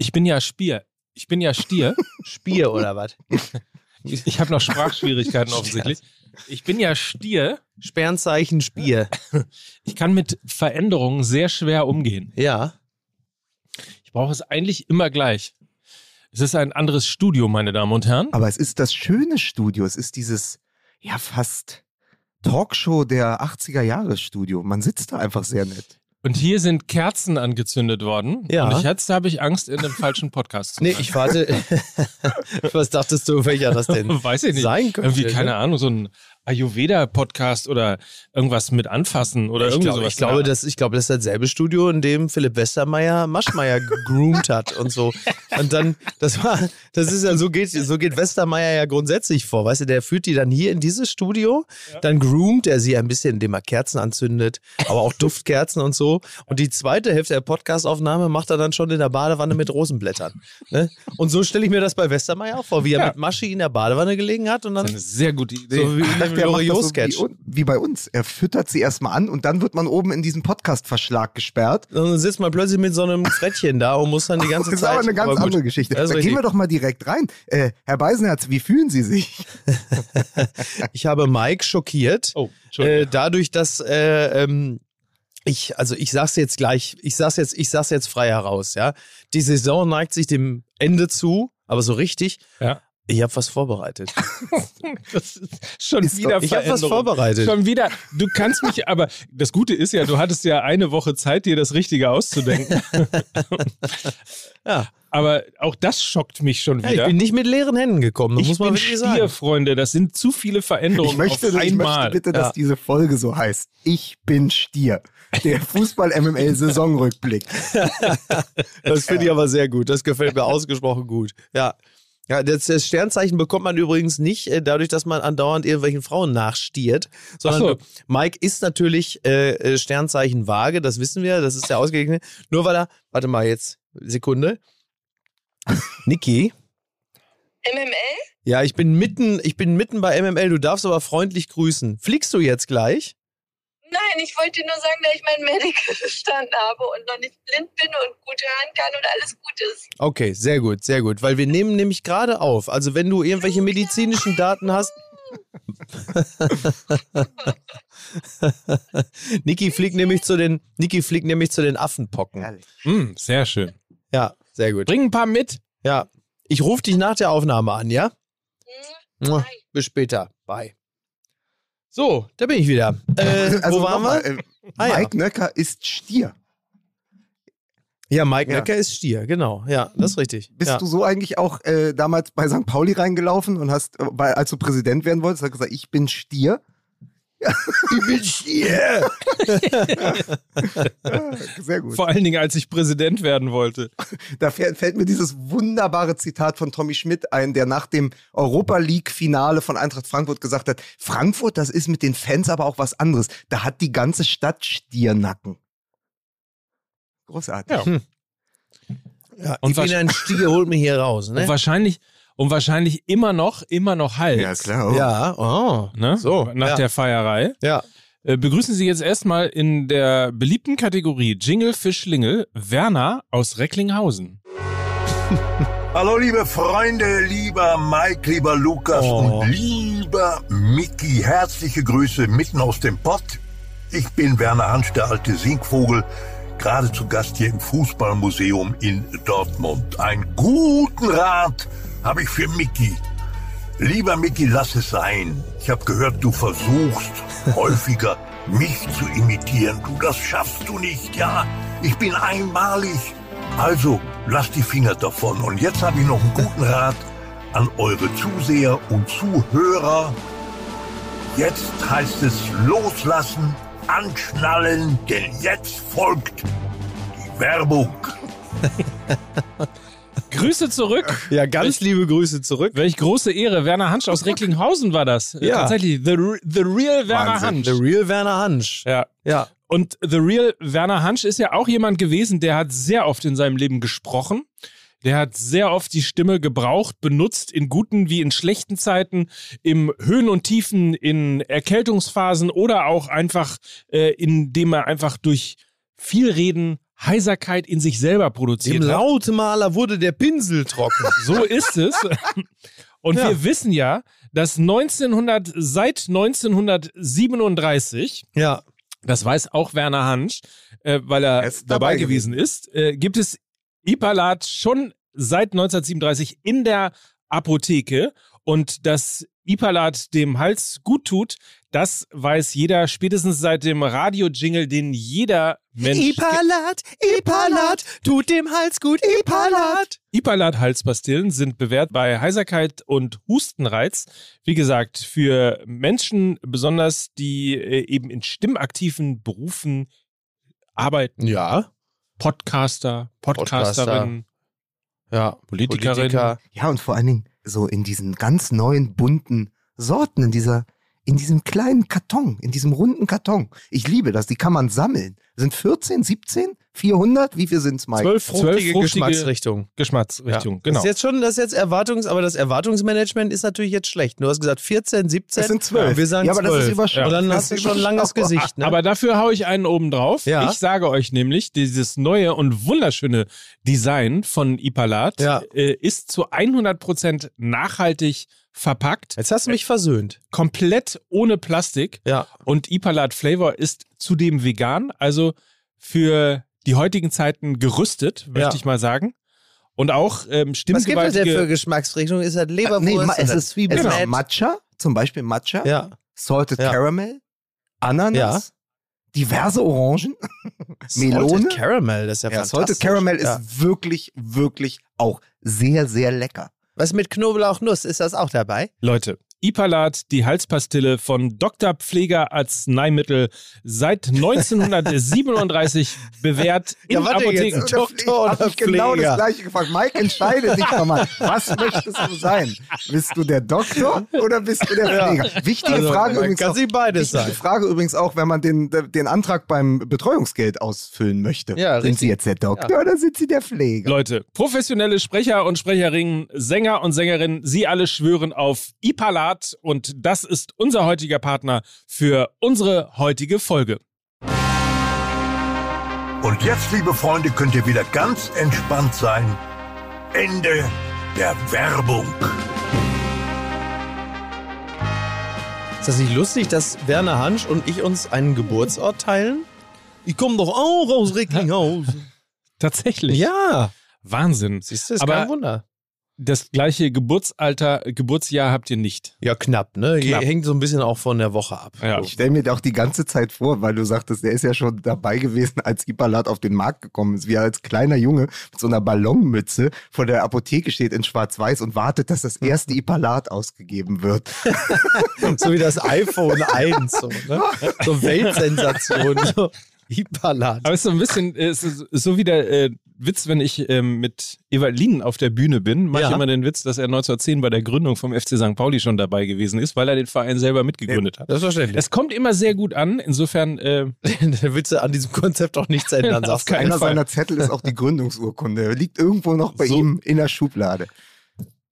Ich bin ja Stier. Ich bin ja Stier. Spier oder was? Ich, ich habe noch Sprachschwierigkeiten offensichtlich. Ich bin ja Stier. Sternzeichen Spier. Ich kann mit Veränderungen sehr schwer umgehen. Ja. Ich brauche es eigentlich immer gleich. Es ist ein anderes Studio, meine Damen und Herren. Aber es ist das schöne Studio. Es ist dieses, ja, fast Talkshow der 80er Jahre Studio. Man sitzt da einfach sehr nett. Und hier sind Kerzen angezündet worden. Ja. Und ich, jetzt habe ich Angst, in den falschen Podcast zu Nee, sein. ich warte. Was dachtest du, welcher das denn Weiß ich nicht. sein könnte? Irgendwie, keine Ahnung, so ein Ayurveda-Podcast oder irgendwas mit anfassen oder ich irgendwie glaube, sowas. ich, glaube, das, ich glaube, das ist dasselbe Studio, in dem Philipp Westermeier Maschmeier gegroomt hat und so. Und dann, das war, das ist ja, so geht, so geht Westermeier ja grundsätzlich vor. Weißt du, der führt die dann hier in dieses Studio, dann groomt er sie ein bisschen, indem er Kerzen anzündet, aber auch Duftkerzen und so. Und die zweite Hälfte der Podcastaufnahme macht er dann schon in der Badewanne mit Rosenblättern. Ne? Und so stelle ich mir das bei Westermeier auch vor, wie er Ja. mit Maschi in der Badewanne gelegen hat und dann eine sehr gute Idee. so wie dachte, er macht das so wie, wie bei uns. Er füttert sie erstmal an und dann wird man oben in diesen Podcast-Verschlag gesperrt. Und dann sitzt man plötzlich mit so einem Frettchen da und muss dann die ganze Das ist Zeit. aber eine ganz gut. andere Geschichte. Das Da ist gehen wir richtig. doch mal direkt rein. Äh, Herr Beisenherz, wie fühlen Sie sich? Ich habe Mike schockiert. Oh, Äh, Entschuldigung. dadurch, dass äh, ähm, ich, also ich sag's jetzt gleich, ich sag's jetzt, ich sag's jetzt frei heraus, ja. Die Saison neigt sich dem Ende zu, aber so richtig. Ja. Ich habe was vorbereitet. Das ist schon Ist wieder doch- Ich habe was vorbereitet. Schon wieder. Du kannst mich, aber das Gute ist ja, du hattest ja eine Woche Zeit, dir das Richtige auszudenken. Ja. Aber auch das schockt mich schon Ja, ich wieder. bin nicht mit leeren Händen gekommen, das ich muss man bin wirklich Stier, sagen. Freunde. Das sind zu viele Veränderungen Ich möchte, auf ich einmal. möchte bitte, dass Ja. diese Folge so heißt. Ich bin Stier. Der Fußball-MML-Saisonrückblick. Das finde ich aber sehr gut. Das gefällt mir ausgesprochen gut. Ja. Ja, das, das Sternzeichen bekommt man übrigens nicht äh, dadurch, dass man andauernd irgendwelchen Frauen nachstiert, sondern so. Mike ist natürlich äh, äh, Sternzeichen Waage, das wissen wir, das ist der ausgeglichene. Nur weil er, warte mal jetzt, Sekunde. Niki, MML? ja, ich bin mitten, ich bin mitten bei MML, du darfst aber freundlich grüßen. Fliegst du jetzt gleich? Nein, ich wollte nur sagen, dass ich mein Medical bestanden habe und noch nicht blind bin und gut hören kann und alles gut ist. Okay, sehr gut, sehr gut, weil wir nehmen nämlich gerade auf. Also wenn du irgendwelche medizinischen Daten hast. Niki fliegt nämlich zu den Niki fliegt nämlich zu den Affenpocken. Hm, sehr schön. Ja, sehr gut. Bring ein paar mit. Ja, ich rufe dich nach der Aufnahme an, ja? Hm? Mua. Bis später. Bye. So, da bin ich wieder. Äh, Also wo waren wir? äh, Ah, ja. Mike Nöcker ist Stier. Ja, Mike Ja. Nöcker ist Stier, genau. Ja, das ist richtig. Bist ja. du so eigentlich auch äh, damals bei St. Pauli reingelaufen und hast, äh, bei, als du Präsident werden wolltest, hast du gesagt, ich bin Stier? Ich bin Stier. Ja, Sehr gut. Vor allen Dingen, als ich Präsident werden wollte. Da fällt, mir dieses wunderbare Zitat von Tommy Schmidt ein, der nach dem Europa League-Finale von Eintracht Frankfurt gesagt hat: Frankfurt, das ist mit den Fans aber auch was anderes. Da hat die ganze Stadt Stiernacken. Großartig. Ja. Hm. Ja, Und ich bin ein Stier, holt mich hier raus, Und ne? wahrscheinlich, und wahrscheinlich immer noch, immer noch Hals. Ja, klar. Ja, oh. Ne? So, Nach ja. der Feierei. Ja. Äh, begrüßen Sie jetzt erstmal in der beliebten Kategorie Jingle für Schlingel Werner aus Recklinghausen. Hallo liebe Freunde, lieber Mike, lieber Lukas Oh. und lieber Mickey. Herzliche Grüße mitten aus dem Pott. Ich bin Werner Hansch, der alte Singvogel, gerade zu Gast hier im Fußballmuseum in Dortmund. Einen guten Rat habe ich für Mickey. Lieber Mickey, lass es sein. Ich habe gehört, du versuchst häufiger mich zu imitieren. Du, das schaffst du nicht, ja? Ich bin einmalig. Also, lass die Finger davon. Und jetzt habe ich noch einen guten Rat an eure Zuseher und Zuhörer. Jetzt heißt es loslassen, anschnallen, denn jetzt folgt die Werbung. Grüße zurück. Ja, ganz liebe Grüße zurück. Welch große Ehre. Werner Hansch aus Recklinghausen war das. Ja. Tatsächlich. The, the real Werner Wahnsinn. Hansch. The real Werner Hansch. Ja. Ja. Und The Real Werner Hansch ist ja auch jemand gewesen, der hat sehr oft in seinem Leben gesprochen. Der hat sehr oft die Stimme gebraucht, benutzt, in guten wie in schlechten Zeiten, im Höhen und Tiefen, in Erkältungsphasen oder auch einfach, äh, indem er einfach durch viel Reden Heiserkeit in sich selber Dem produziert hat. Lautmaler wurde der Pinsel trocken. So ist es. Und Ja. wir wissen ja, dass 1900, seit 1937 ja. das weiß auch Werner Hansch, äh, weil er dabei, dabei gewesen ist, äh, gibt es Ipalat schon seit 1937 in der Apotheke und dass Ipalat dem Hals gut tut, das weiß jeder spätestens seit dem Radio-Jingle, den jeder Mensch Ipalat, Ipalat, tut dem Hals gut, Ipalat. Ipalat-Halspastillen sind bewährt bei Heiserkeit und Hustenreiz. Wie gesagt, für Menschen besonders, die äh, eben in stimmaktiven Berufen arbeiten. Ja. Podcaster, Podcasterin, Ja. Politikerin. Ja, und vor allen Dingen so in diesen ganz neuen bunten Sorten, in dieser, in diesem kleinen Karton, in diesem runden Karton. Ich liebe das, die kann man sammeln. Sind 14, 17, 400? Wie viel sind's, Mike? Zwölf Fruchtige, fruchtige Geschmacksrichtung. Geschmacksrichtung. Ja. Genau. Das ist jetzt schon, das ist jetzt Erwartungs, aber das Erwartungsmanagement ist natürlich jetzt schlecht. Du hast gesagt 14, 17. Es sind 12. Und wir sagen Ja, aber das 12. ist überschaubar. Und dann Das hast du ist schon ein langes überschaubar. Gesicht. Ne? Aber dafür haue ich einen oben drauf. Ja. Ich sage euch nämlich, dieses neue und wunderschöne Design von Ipalat Ja. äh, ist zu 100% nachhaltig verpackt, jetzt hast du mich versöhnt. komplett ohne Plastik. Ja. Und Ipalat Flavor ist zudem vegan, also für die heutigen Zeiten gerüstet, möchte Ja. ich mal sagen. Und auch ähm, Was gibt es denn für stimmgewaltige... Geschmacksrichtung? Ist das Leberwurst? nee, ma- es ist, Zwiebeln? es ist Genau. Matcha, zum Beispiel Matcha, Ja. Salted Ja. Caramel, Ananas, diverse Orangen, Melone. Salted Caramel, das ist ja, Ja, fantastisch. Salted Caramel ist wirklich, wirklich auch sehr, sehr lecker. Was mit Knoblauchnuss, ist das auch dabei? Leute, Ipalat, die Halspastille von Dr. Pfleger Arzneimittel, seit 1937 bewährt in Ja, warte Apotheken. jetzt. Doktor Hab oder ich genau Pfleger? das gleiche gefragt. Mike, entscheide dich doch mal. Was möchtest du sein? Bist du der Doktor oder bist du der Pfleger? Wichtige Also, Frage übrigens kann auch, sie beides wichtige sein. Frage übrigens auch, wenn man den, den Antrag beim Betreuungsgeld ausfüllen möchte. Ja, sind richtig. Sie jetzt der Doktor oder sind Sie der Pfleger? Leute, professionelle Sprecher und Sprecherinnen, Sänger und Sängerinnen, sie alle schwören auf Ipalat und das ist unser heutiger Partner für unsere heutige Folge. Und jetzt, liebe Freunde, könnt ihr wieder ganz entspannt sein. Ende der Werbung. Ist das nicht lustig, dass Werner Hansch und ich uns einen Geburtsort teilen? Ich komme doch auch aus Recklinghausen. Tatsächlich. ja. Wahnsinn. Siehst du, ist Aber kein Wunder. Das gleiche Geburtsalter, Geburtsjahr habt ihr nicht. Ja, knapp, ne? Knapp. Hängt so ein bisschen auch von der Woche ab. Ja. Ich stelle mir auch die ganze Zeit vor, weil du sagtest, der ist ja schon dabei gewesen, als Ipalat auf den Markt gekommen ist, wie er als kleiner Junge mit so einer Ballonmütze vor der Apotheke steht in Schwarz-Weiß und wartet, dass das erste Ipalat ausgegeben wird. so wie das iPhone 1. So, ne? so Weltsensation. So. Ipalat. Aber es ist so ein bisschen, es ist so wie der äh, Witz, wenn ich ähm, mit Evalin auf der Bühne bin, mache ich Ja. immer den Witz, dass er 1910 bei der Gründung vom FC St. Pauli schon dabei gewesen ist, weil er den Verein selber mitgegründet hat. Selbstverständlich. Es kommt immer sehr gut an, insofern äh, da willst du an diesem Konzept auch nichts ändern, Auf sagst du. keinen Einer Fall. seiner Zettel ist auch die Gründungsurkunde. Liegt irgendwo noch bei So. ihm in der Schublade.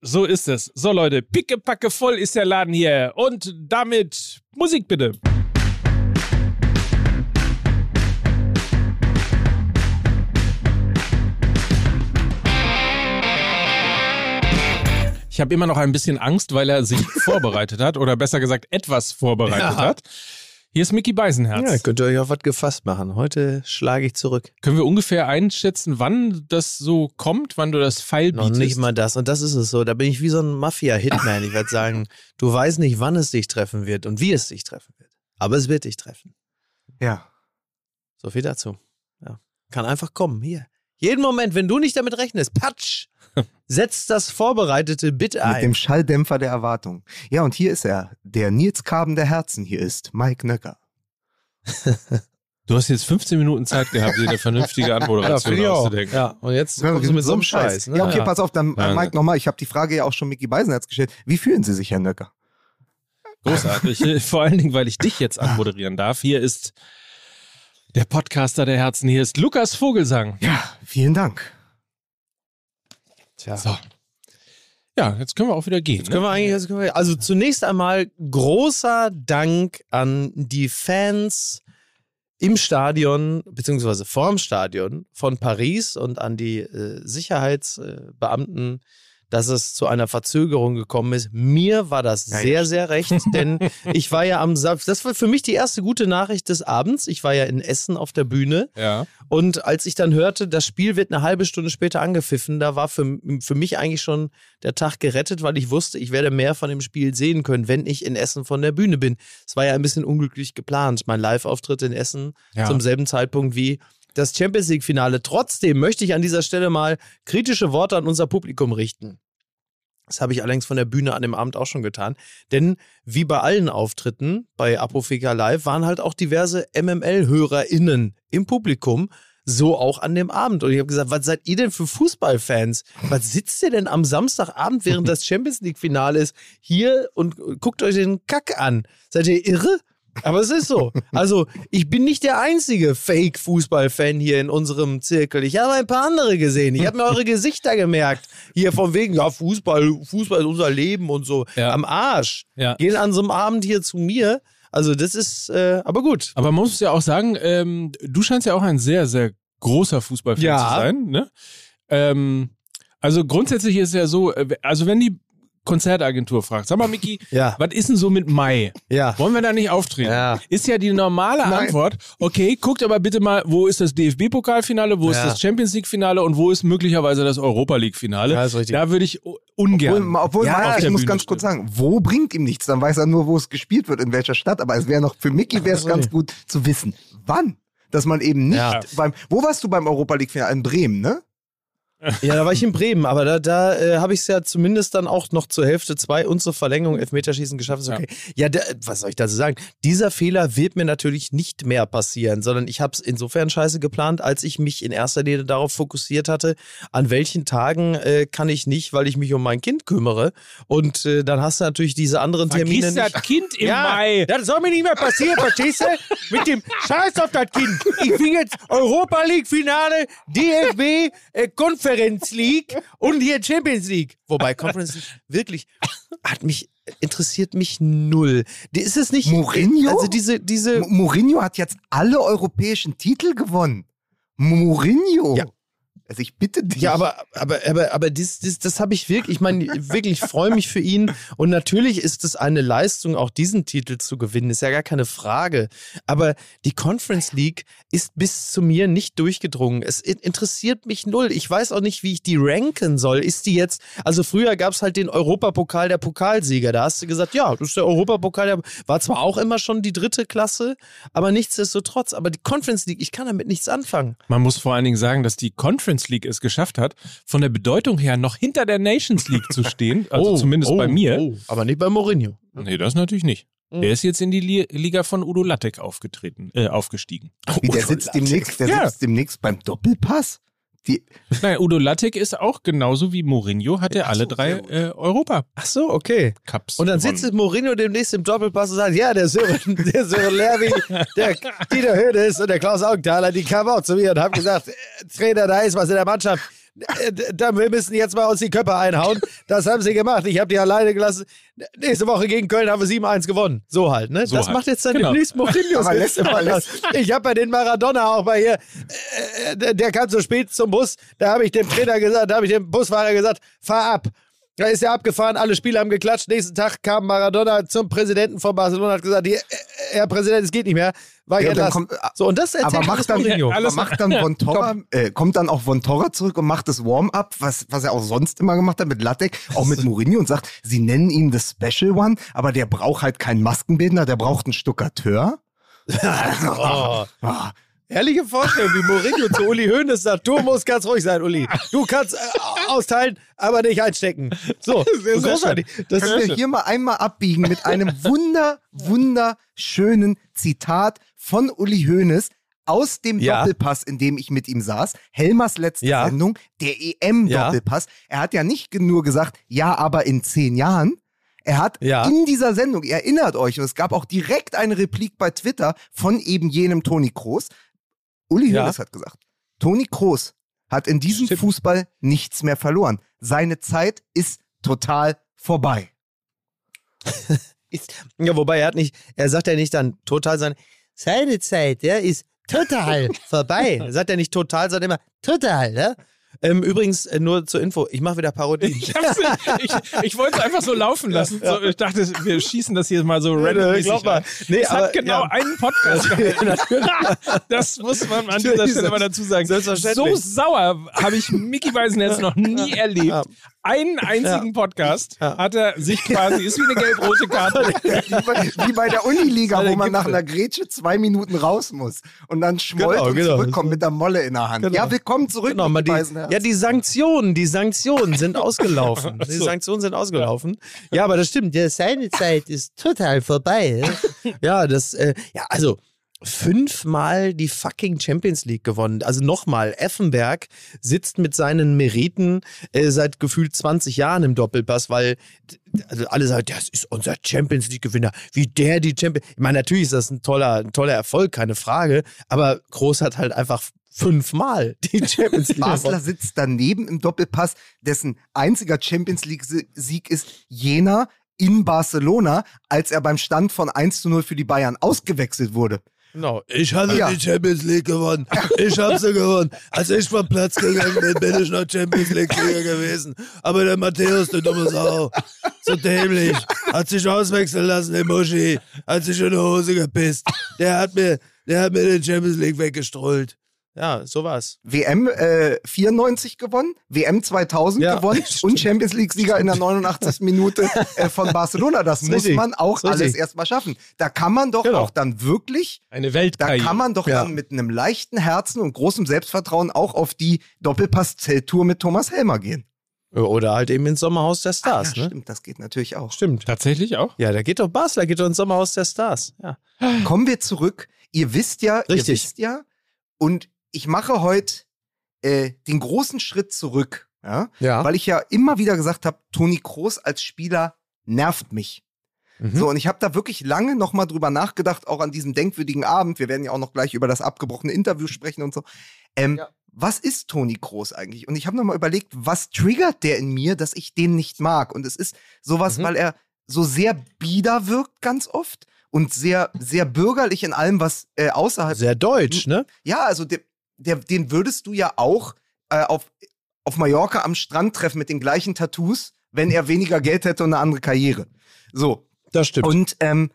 so ist es. So Leute, pickepacke voll ist der Laden hier und damit Musik bitte. Ich habe immer noch ein bisschen Angst, weil er sich vorbereitet hat oder besser gesagt etwas vorbereitet Ja. hat. Hier ist Mickey Beisenherz. Ja, könnt ihr euch auf was gefasst machen. Heute schlage ich zurück. Können wir ungefähr einschätzen, wann das so kommt, wann du das Pfeil Noch bietest? nicht mal das. Und das ist es so. Da bin ich wie so ein Mafia-Hitman. Ich werde sagen, du weißt nicht, wann es dich treffen wird und wie es dich treffen wird. Aber es wird dich treffen. Ja. So viel dazu. Ja. Kann einfach kommen. Hier. Jeden Moment, wenn du nicht damit rechnest, patsch, setzt das vorbereitete Bit Mit ein. dem Schalldämpfer der Erwartung. Ja, und hier ist er, der Nils Karben der Herzen hier ist, Mike Nöcker. Du hast jetzt 15 Minuten Zeit gehabt, dir eine vernünftige Anmoderation auch. auszudenken. Ja, und jetzt kommst du mit so einem Scheiß. Ne? Ja, okay, pass auf, dann Ja, äh, Mike ja. nochmal. Ich habe die Frage ja auch schon Micky Beisenherz gestellt. Wie fühlen Sie sich, Herr Nöcker? Großartig. Vor allen Dingen, weil ich dich jetzt anmoderieren darf. Hier ist der Podcaster der Herzen. Hier ist Lukas Vogelsang. Ja, vielen Dank. Tja. So. Ja, jetzt können wir auch wieder gehen. Jetzt können Ne? wir eigentlich, jetzt können wir, also zunächst einmal großer Dank an die Fans im Stadion, beziehungsweise vorm Stadion von Paris und an die äh, Sicherheitsbeamten dass es zu einer Verzögerung gekommen ist. Mir war das Ja, sehr, ja. sehr recht, denn ich war ja am Samstag, das war für mich die erste gute Nachricht des Abends. Ich war ja in Essen auf der Bühne Ja. und als ich dann hörte, das Spiel wird eine halbe Stunde später angepfiffen, da war für, für mich eigentlich schon der Tag gerettet, weil ich wusste, ich werde mehr von dem Spiel sehen können, wenn ich in Essen von der Bühne bin. Es war ja ein bisschen unglücklich geplant, mein Live-Auftritt in Essen Ja. zum selben Zeitpunkt wie das Champions League-Finale. Trotzdem möchte ich an dieser Stelle mal kritische Worte an unser Publikum richten. Das habe ich allerdings von der Bühne an dem Abend auch schon getan. Denn wie bei allen Auftritten bei Apofika Live waren halt auch diverse MML-HörerInnen im Publikum. So auch an dem Abend. Und ich habe gesagt, was seid ihr denn für Fußballfans? Was sitzt ihr denn am Samstagabend, während das Champions League-Finale ist, hier und guckt euch den Kack an? Seid ihr irre? Aber es ist so. Also, ich bin nicht der einzige Fake-Fußball-Fan hier in unserem Zirkel. Ich habe ein paar andere gesehen. Ich habe mir eure Gesichter gemerkt. Hier von wegen, ja, Fußball, Fußball ist unser Leben und so. Ja. Am Arsch. Ja. Gehen an so einem Abend hier zu mir. Also, das ist, äh, aber gut. Aber man muss ja auch sagen, ähm, du scheinst ja auch ein sehr, sehr großer Fußballfan Ja. zu sein. Ne? Ähm, also grundsätzlich ist es ja so, äh, also wenn die Konzertagentur fragt, sag mal, Miki, Ja. was ist denn so mit Mai? Ja. Wollen wir da nicht auftreten? Ja. Ist ja die normale Nein. Antwort. Okay, guckt aber bitte mal, wo ist das DFB-Pokalfinale, wo ist das Champions League-Finale und wo ist möglicherweise das Europa League-Finale? Ja, ist richtig. Da würde ich ungern. Obwohl, obwohl auf ich der muss Bühne ganz kurz sagen, wo bringt ihm nichts? Dann weiß er nur, wo es gespielt wird, in welcher Stadt. Aber es wäre noch, für Mickey wäre es ganz gut zu wissen, wann. Dass man eben nicht Ja. beim, wo warst du beim Europa League Finale? In Bremen, ne? Ja, da war ich in Bremen, aber da, da äh, habe ich es ja zumindest dann auch noch zur Hälfte zwei und zur Verlängerung Elfmeterschießen geschafft. Ist okay. Ja, der, was soll ich dazu sagen? Dieser Fehler wird mir natürlich nicht mehr passieren, sondern ich habe es insofern scheiße geplant, als ich mich in erster Linie darauf fokussiert hatte, an welchen Tagen äh, kann ich nicht, weil ich mich um mein Kind kümmere. Und äh, dann hast du natürlich diese anderen Termine Vergiss das Kind im Mai. Das soll mir nicht mehr passieren, verstehst du? Mit dem Scheiß auf das Kind. Ich will jetzt Europa League Finale, DFB, äh, Conference League und hier Champions League. Wobei Conference League wirklich hat mich interessiert mich null. Ist es nicht Mourinho? Also diese diese M Mourinho hat jetzt alle europäischen Titel gewonnen. Mourinho. Ja. Also ich bitte dich. Ja, aber, aber, aber, aber das, das, das habe ich wirklich, ich meine, wirklich freue mich für ihn. Und natürlich ist es eine Leistung, auch diesen Titel zu gewinnen, ist ja gar keine Frage. Aber die Conference League ist bis zu mir nicht durchgedrungen. Es in- interessiert mich null. Ich weiß auch nicht, wie ich die ranken soll. Ist die jetzt, also früher gab es halt den Europapokal der Pokalsieger. Da hast du gesagt, ja, das ist der Europapokal, der war zwar auch immer schon die dritte Klasse, aber nichtsdestotrotz, aber die Conference League, ich kann damit nichts anfangen. Man muss vor allen Dingen sagen, dass die Conference League es geschafft hat, von der Bedeutung her noch hinter der Nations League zu stehen. Also zumindest bei mir. oh, aber nicht bei Mourinho. Nee, das natürlich nicht. Mhm. Der ist jetzt in die Li Liga von Udo Lattek aufgetreten, äh, aufgestiegen. Wie, der sitzt demnächst, der Ja. sitzt demnächst beim Doppelpass. Die, Nein, Udo Lattek ist auch genauso wie Mourinho, hat er Ach alle so, drei äh, Europa-Cups Ach so, okay. Und dann gewonnen. sitzt Mourinho demnächst im Doppelpass und sagt, ja, der Sören, der Sören Lerwi, der Dieter Hönes und der Klaus Augenthaler, die kamen auch zu mir und haben gesagt, äh, Trainer, da ist was in der Mannschaft. Äh, Da, wir müssen jetzt mal uns die Köpfe einhauen. Das haben sie gemacht. Ich habe die alleine gelassen. Nächste Woche gegen Köln haben wir 7-1 gewonnen. So halt, ne? So das halt. macht jetzt dann Genau. demnächst Mourinho. Ich habe bei den Maradona auch bei hier, äh, der, der kam zu spät zum Bus. Da habe ich dem Trainer gesagt, da habe ich dem Busfahrer gesagt, fahr ab. Da ist er abgefahren, alle Spieler haben geklatscht. Nächsten Tag kam Maradona zum Präsidenten von Barcelona und hat gesagt, äh, Herr Präsident, es geht nicht mehr. War Ja, dann kommt- so, und das erzählt aber macht dann, Mourinho. aber macht dann Von Torra, äh, kommt dann auch Von Torra zurück und macht das Warm-up, was, was er auch sonst immer gemacht hat mit Lattek, auch mit Mourinho und sagt, sie nennen ihn the Special One, aber der braucht halt keinen Maskenbildner, der braucht einen Stuckateur. Oh. Herrliche Vorstellung, wie Mourinho zu Uli Hoeneß sagt, du musst ganz ruhig sein, Uli. Du kannst äh, austeilen, aber nicht einstecken. So, sehr großartig. Das können wir hier mal einmal abbiegen mit einem wunder, wunderschönen Zitat von Uli Hoeneß aus dem Ja. Doppelpass, in dem ich mit ihm saß. Helmers letzte Ja. Sendung, der EM-Doppelpass. Er hat ja nicht nur gesagt, ja, aber in zehn Jahren. Er hat Ja. in dieser Sendung, erinnert euch, und es gab auch direkt eine Replik bei Twitter von eben jenem Toni Kroos. Uli Ja. Hoeneß hat gesagt, Toni Kroos hat in diesem Stimmt. Fußball nichts mehr verloren. Seine Zeit ist total vorbei. ist, ja, wobei er hat nicht, er sagt ja nicht dann total sein, seine Zeit, ja, ist total vorbei. Sagt er nicht total, er immer total, ne? Ähm, übrigens, äh, nur zur Info, ich mache wieder Parodie. Ich, ich, ich wollte es einfach so laufen lassen. So, ich dachte, wir schießen das hier mal so random. glaub mal. Nee, es aber, hat genau ja. einen Podcast. Das muss man an dieser Stelle mal dazu sagen. So sauer habe ich Mickey Beisenherz noch nie erlebt. Ja. Einen einzigen Podcast Ja. hat er sich quasi, ist wie eine gelb-rote Karte. Wie bei, wie bei der Uniliga, wo man nach einer Grätsche zwei Minuten raus muss und dann schmollt Genau, und genau. zurückkommt mit der Molle in der Hand. Genau. Ja, willkommen zurück. Genau, die, ja, die Sanktionen, die Sanktionen sind ausgelaufen. Die. Sanktionen sind ausgelaufen. Ja, aber das stimmt. Ja, seine Zeit ist total vorbei. Ja, das, äh, ja, also fünfmal die fucking Champions League gewonnen. Also nochmal, Effenberg sitzt mit seinen Meriten äh, seit gefühlt 20 Jahren im Doppelpass, weil also alle sagen, das ist unser Champions League Gewinner. Wie der die Champions. Ich meine, natürlich ist das ein toller, ein toller Erfolg, keine Frage. Aber Groß hat halt einfach fünfmal die Champions League Basler gewonnen. sitzt daneben im Doppelpass, dessen einziger Champions League-Sieg ist Jena in Barcelona, als er beim Stand von 1 zu 0 für die Bayern ausgewechselt wurde. Genau. Ich hatte Ja. die Champions League gewonnen. Ich habe sie gewonnen. Als ich vom Platz gegangen bin, bin ich noch Champions League-Sieger gewesen. Aber der Matthäus, der dumme Sau, so dämlich, hat sich auswechseln lassen, der Muschi, hat sich in die Hose gepisst. Der hat mir, der hat mir den Champions League weggestrollt. Ja, so war's. WM äh, 94 gewonnen, WM 2000 Ja, gewonnen stimmt. und Champions League-Sieger in der 89. Minute äh, von Barcelona. Das muss richtig. man auch richtig. alles erstmal schaffen. Da kann man doch Genau. auch dann wirklich Eine Da Weltkarriere. kann man doch Ja. dann mit einem leichten Herzen und großem Selbstvertrauen auch auf die Doppelpass-Zelttour mit Thomas Helmer gehen. Oder halt eben ins Sommerhaus der Stars, ja, ne? stimmt, das geht natürlich auch. Stimmt. Tatsächlich auch? Ja, da geht doch Basler, geht doch ins Sommerhaus der Stars. Ja. Kommen wir zurück. Ihr wisst ja, ihr Richtig. wisst ja, und ich mache heute äh, den großen Schritt zurück, ja, Ja. weil ich ja immer wieder gesagt habe, Toni Kroos als Spieler nervt mich. Mhm. So, und ich habe da wirklich lange nochmal drüber nachgedacht, auch an diesem denkwürdigen Abend. Wir werden ja auch noch gleich über das abgebrochene Interview sprechen und so. Ähm, Ja. Was ist Toni Kroos eigentlich? Und ich habe nochmal überlegt, was triggert der in mir, dass ich den nicht mag? Und es ist sowas, Mhm. weil er so sehr bieder wirkt ganz oft und sehr, sehr bürgerlich in allem, was äh, außerhalb. Sehr deutsch, ne? Ja, also der, der, den würdest du ja auch äh, auf, auf Mallorca am Strand treffen mit den gleichen Tattoos, wenn er weniger Geld hätte und eine andere Karriere. So, Das stimmt. und ähm,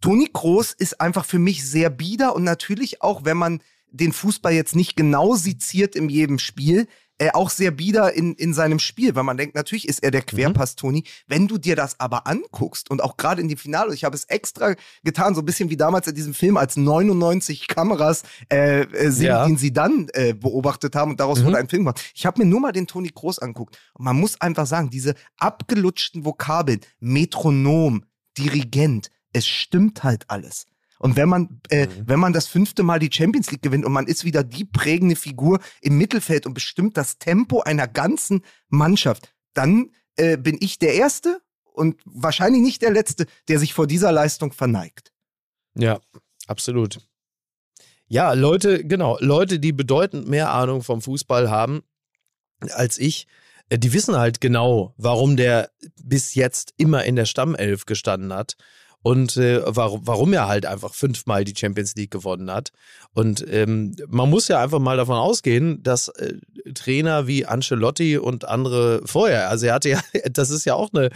Toni Kroos ist einfach für mich sehr bieder und natürlich auch, wenn man den Fußball jetzt nicht genau seziert in jedem Spiel, äh, auch sehr bieder in, in seinem Spiel, weil man denkt, natürlich ist er der Querpass, Toni. Wenn du dir das aber anguckst und auch gerade in die Finale, ich habe es extra getan, so ein bisschen wie damals in diesem Film, als 99 Kameras äh, äh, sind, Ja. den sie dann äh, beobachtet haben und daraus Mhm. wurde ein Film gemacht. Ich habe mir nur mal den Toni Kroos angeguckt und man muss einfach sagen, diese abgelutschten Vokabeln, Metronom, Dirigent, es stimmt halt alles. Und wenn man, äh, Mhm. wenn man das fünfte Mal die Champions League gewinnt und man ist wieder die prägende Figur im Mittelfeld und bestimmt das Tempo einer ganzen Mannschaft, dann äh, bin ich der Erste und wahrscheinlich nicht der Letzte, der sich vor dieser Leistung verneigt. Ja, absolut. Ja, Leute, genau, Leute, die bedeutend mehr Ahnung vom Fußball haben als ich, äh, die wissen halt genau, warum der bis jetzt immer in der Stammelf gestanden hat und äh, warum, warum er halt einfach fünfmal die Champions League gewonnen hat. Und ähm, man muss ja einfach mal davon ausgehen, dass äh, Trainer wie Ancelotti und andere vorher, also er hatte ja, das ist ja auch eine,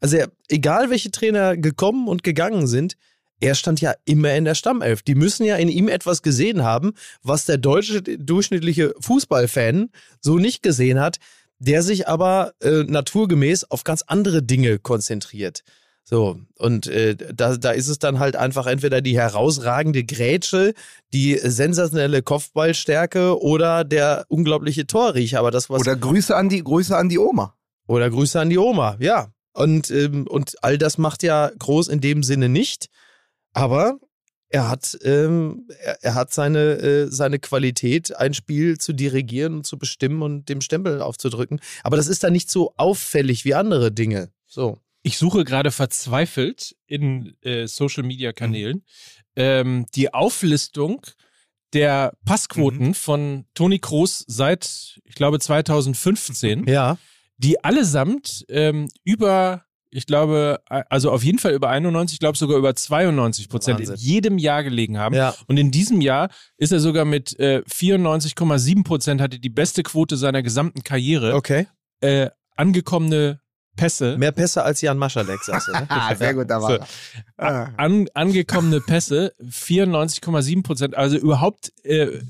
also er, egal welche Trainer gekommen und gegangen sind, er stand ja immer in der Stammelf. Die müssen ja in ihm etwas gesehen haben, was der deutsche durchschnittliche Fußballfan so nicht gesehen hat, der sich aber äh, naturgemäß auf ganz andere Dinge konzentriert. So, und äh, da, da ist es dann halt einfach entweder die herausragende Grätsche, die sensationelle Kopfballstärke oder der unglaubliche Torriecher. Aber das, was Oder Grüße an die, Grüße an die Oma. oder Grüße an die Oma, ja. Und, ähm, und all das macht ja Groß in dem Sinne nicht. Aber er hat, ähm, er, er hat seine, äh, seine Qualität, ein Spiel zu dirigieren und zu bestimmen und dem Stempel aufzudrücken. Aber das ist dann nicht so auffällig wie andere Dinge. So. Ich suche gerade verzweifelt in äh, Social Media Kanälen ähm, die Auflistung der Passquoten von Toni Kroos seit, ich glaube, 2015, Ja. die allesamt ähm, über ich glaube, also auf jeden Fall über 91, ich glaube sogar über 92 Prozent in jedem Jahr gelegen haben. Ja. Und in diesem Jahr ist er sogar mit äh, 94,7 Prozent, hatte die beste Quote seiner gesamten Karriere. Okay. Äh, angekommene Pässe. Mehr Pässe als Jan Maschalek, sagst du, ne? Ah, sehr gut, da war er. Ah. An, angekommene Pässe 94,7 Prozent, also überhaupt äh,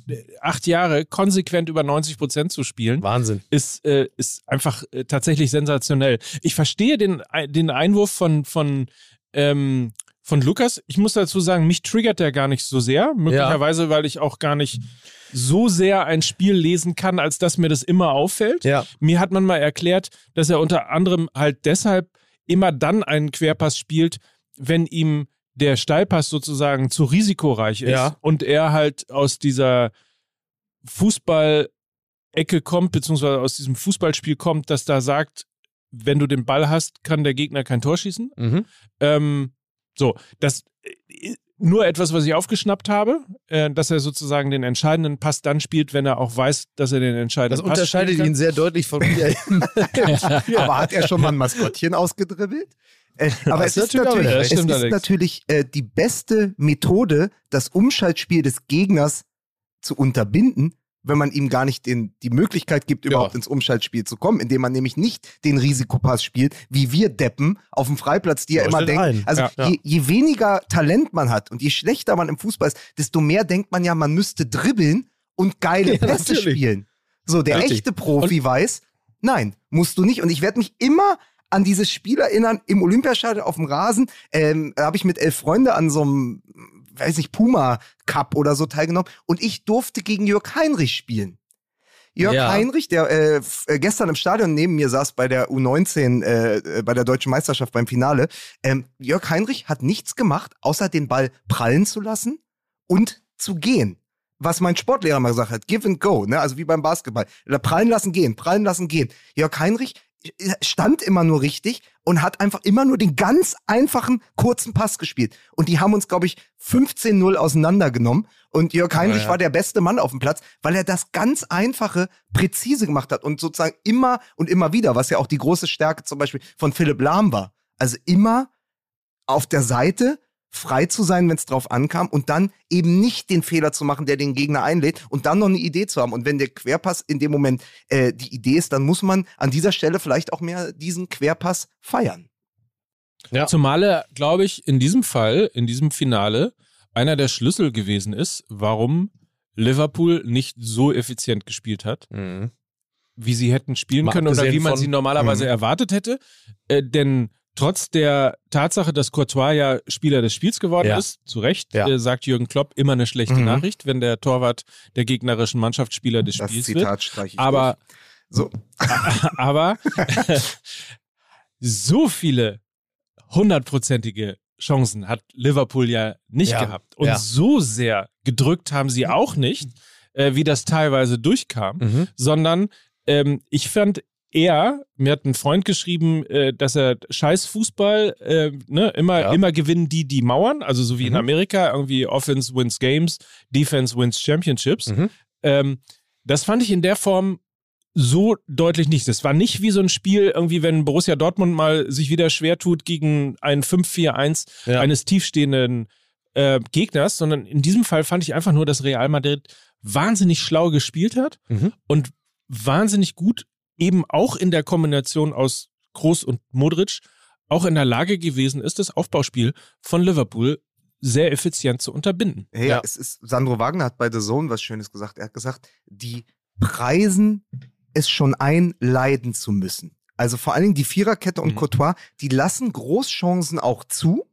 acht Jahre konsequent über 90 Prozent zu spielen, Wahnsinn. ist, äh, ist einfach äh, tatsächlich sensationell. Ich verstehe den, den Einwurf von, von, ähm, von Lukas. Ich muss dazu sagen, mich triggert der gar nicht so sehr. Möglicherweise, weil ich auch gar nicht so sehr ein Spiel lesen kann, als dass mir das immer auffällt. Ja. Mir hat man mal erklärt, dass er unter anderem halt deshalb immer dann einen Querpass spielt, wenn ihm der Steilpass sozusagen zu risikoreich ist Ja. und er halt aus dieser Fußball-Ecke kommt, beziehungsweise aus diesem Fußballspiel kommt, dass da sagt, wenn du den Ball hast, kann der Gegner kein Tor schießen. Mhm. Ähm, so, das äh, nur etwas, was ich aufgeschnappt habe, äh, dass er sozusagen den entscheidenden Pass dann spielt, wenn er auch weiß, dass er den Das entscheidenden Pass unterscheidet spielen ihn sehr deutlich von mir. Aber hat er schon mal ein Maskottchen ausgedribbelt? Äh, aber Das es ist natürlich wieder es ist natürlich äh, die beste Methode, das Umschaltspiel des Gegners zu unterbinden, wenn man ihm gar nicht den, die Möglichkeit gibt, überhaupt ins Umschaltspiel zu kommen, indem man nämlich nicht den Risikopass spielt, wie wir Deppen auf dem Freiplatz, die ja immer Leuchtet denken. ein. Also Ja, ja. Je, je weniger Talent man hat und je schlechter man im Fußball ist, desto mehr denkt man ja, man müsste dribbeln und geile Ja, Pässe spielen. So, der Richtig. echte Profi weiß, nein, musst du nicht. Und ich werde mich immer an dieses Spiel erinnern im Olympiastadion auf dem Rasen. Ähm, da habe ich mit elf Freunde an so einem, weiß nicht, Puma Cup oder so teilgenommen. Und ich durfte gegen Jörg Heinrich spielen. Jörg Ja. Heinrich, der äh, äh, gestern im Stadion neben mir saß bei der U19, äh, äh, bei der deutschen Meisterschaft beim Finale. Ähm, Jörg Heinrich hat nichts gemacht, außer den Ball prallen zu lassen und zu gehen. Was mein Sportlehrer mal gesagt hat, give and go, ne? also wie beim Basketball. Prallen lassen, gehen, prallen lassen, gehen. Jörg Heinrich stand immer nur richtig und hat einfach immer nur den ganz einfachen, kurzen Pass gespielt. Und die haben uns, glaube ich, 15-0 auseinandergenommen. Und Jörg Heinrich ja. war der beste Mann auf dem Platz, weil er das ganz einfache, präzise gemacht hat und sozusagen immer und immer wieder, was ja auch die große Stärke zum Beispiel von Philipp Lahm war. Also immer auf der Seite frei zu sein, wenn es drauf ankam und dann eben nicht den Fehler zu machen, der den Gegner einlädt und dann noch eine Idee zu haben. Und wenn der Querpass in dem Moment äh, die Idee ist, dann muss man an dieser Stelle vielleicht auch mehr diesen Querpass feiern. Ja. Zumal er, glaube ich, in diesem Fall, in diesem Finale, einer der Schlüssel gewesen ist, warum Liverpool nicht so effizient gespielt hat, Mhm. wie sie hätten spielen Mal können oder wie man von- sie normalerweise Mhm. erwartet hätte. Äh, denn trotz der Tatsache, dass Courtois ja Spieler des Spiels geworden Ja. ist, zu Recht, Ja. äh, sagt Jürgen Klopp immer eine schlechte Mhm. Nachricht, wenn der Torwart der gegnerischen Mannschaftsspieler des Das Spiels wird. Zitat streiche ich Aber durch. So. aber so viele hundertprozentige Chancen hat Liverpool ja nicht Ja, gehabt. Und ja. so sehr gedrückt haben sie auch nicht, äh, wie das teilweise durchkam, Mhm. sondern ähm, ich fand eher, mir hat ein Freund geschrieben, äh, dass er scheiß Fußball, äh, ne, immer, Ja. immer gewinnen die, die mauern, also so wie in Mhm. Amerika, irgendwie Offense wins Games, Defense wins Championships. Mhm. Ähm, das fand ich in der Form so deutlich nicht. Das war nicht wie so ein Spiel, irgendwie, wenn Borussia Dortmund mal sich wieder schwer tut gegen ein 5-4-1 Ja. eines tiefstehenden äh, Gegners, sondern in diesem Fall fand ich einfach nur, dass Real Madrid wahnsinnig schlau gespielt hat Mhm. und wahnsinnig gut eben auch in der Kombination aus Kroos und Modric auch in der Lage gewesen ist, das Aufbauspiel von Liverpool sehr effizient zu unterbinden. Hey, Ja. es ist, Sandro Wagner hat bei The Zone was Schönes gesagt. Er hat gesagt, die preisen es schon ein, leiden zu müssen. Also vor allen Dingen die Viererkette und Mhm. Courtois, die lassen Großchancen auch zu,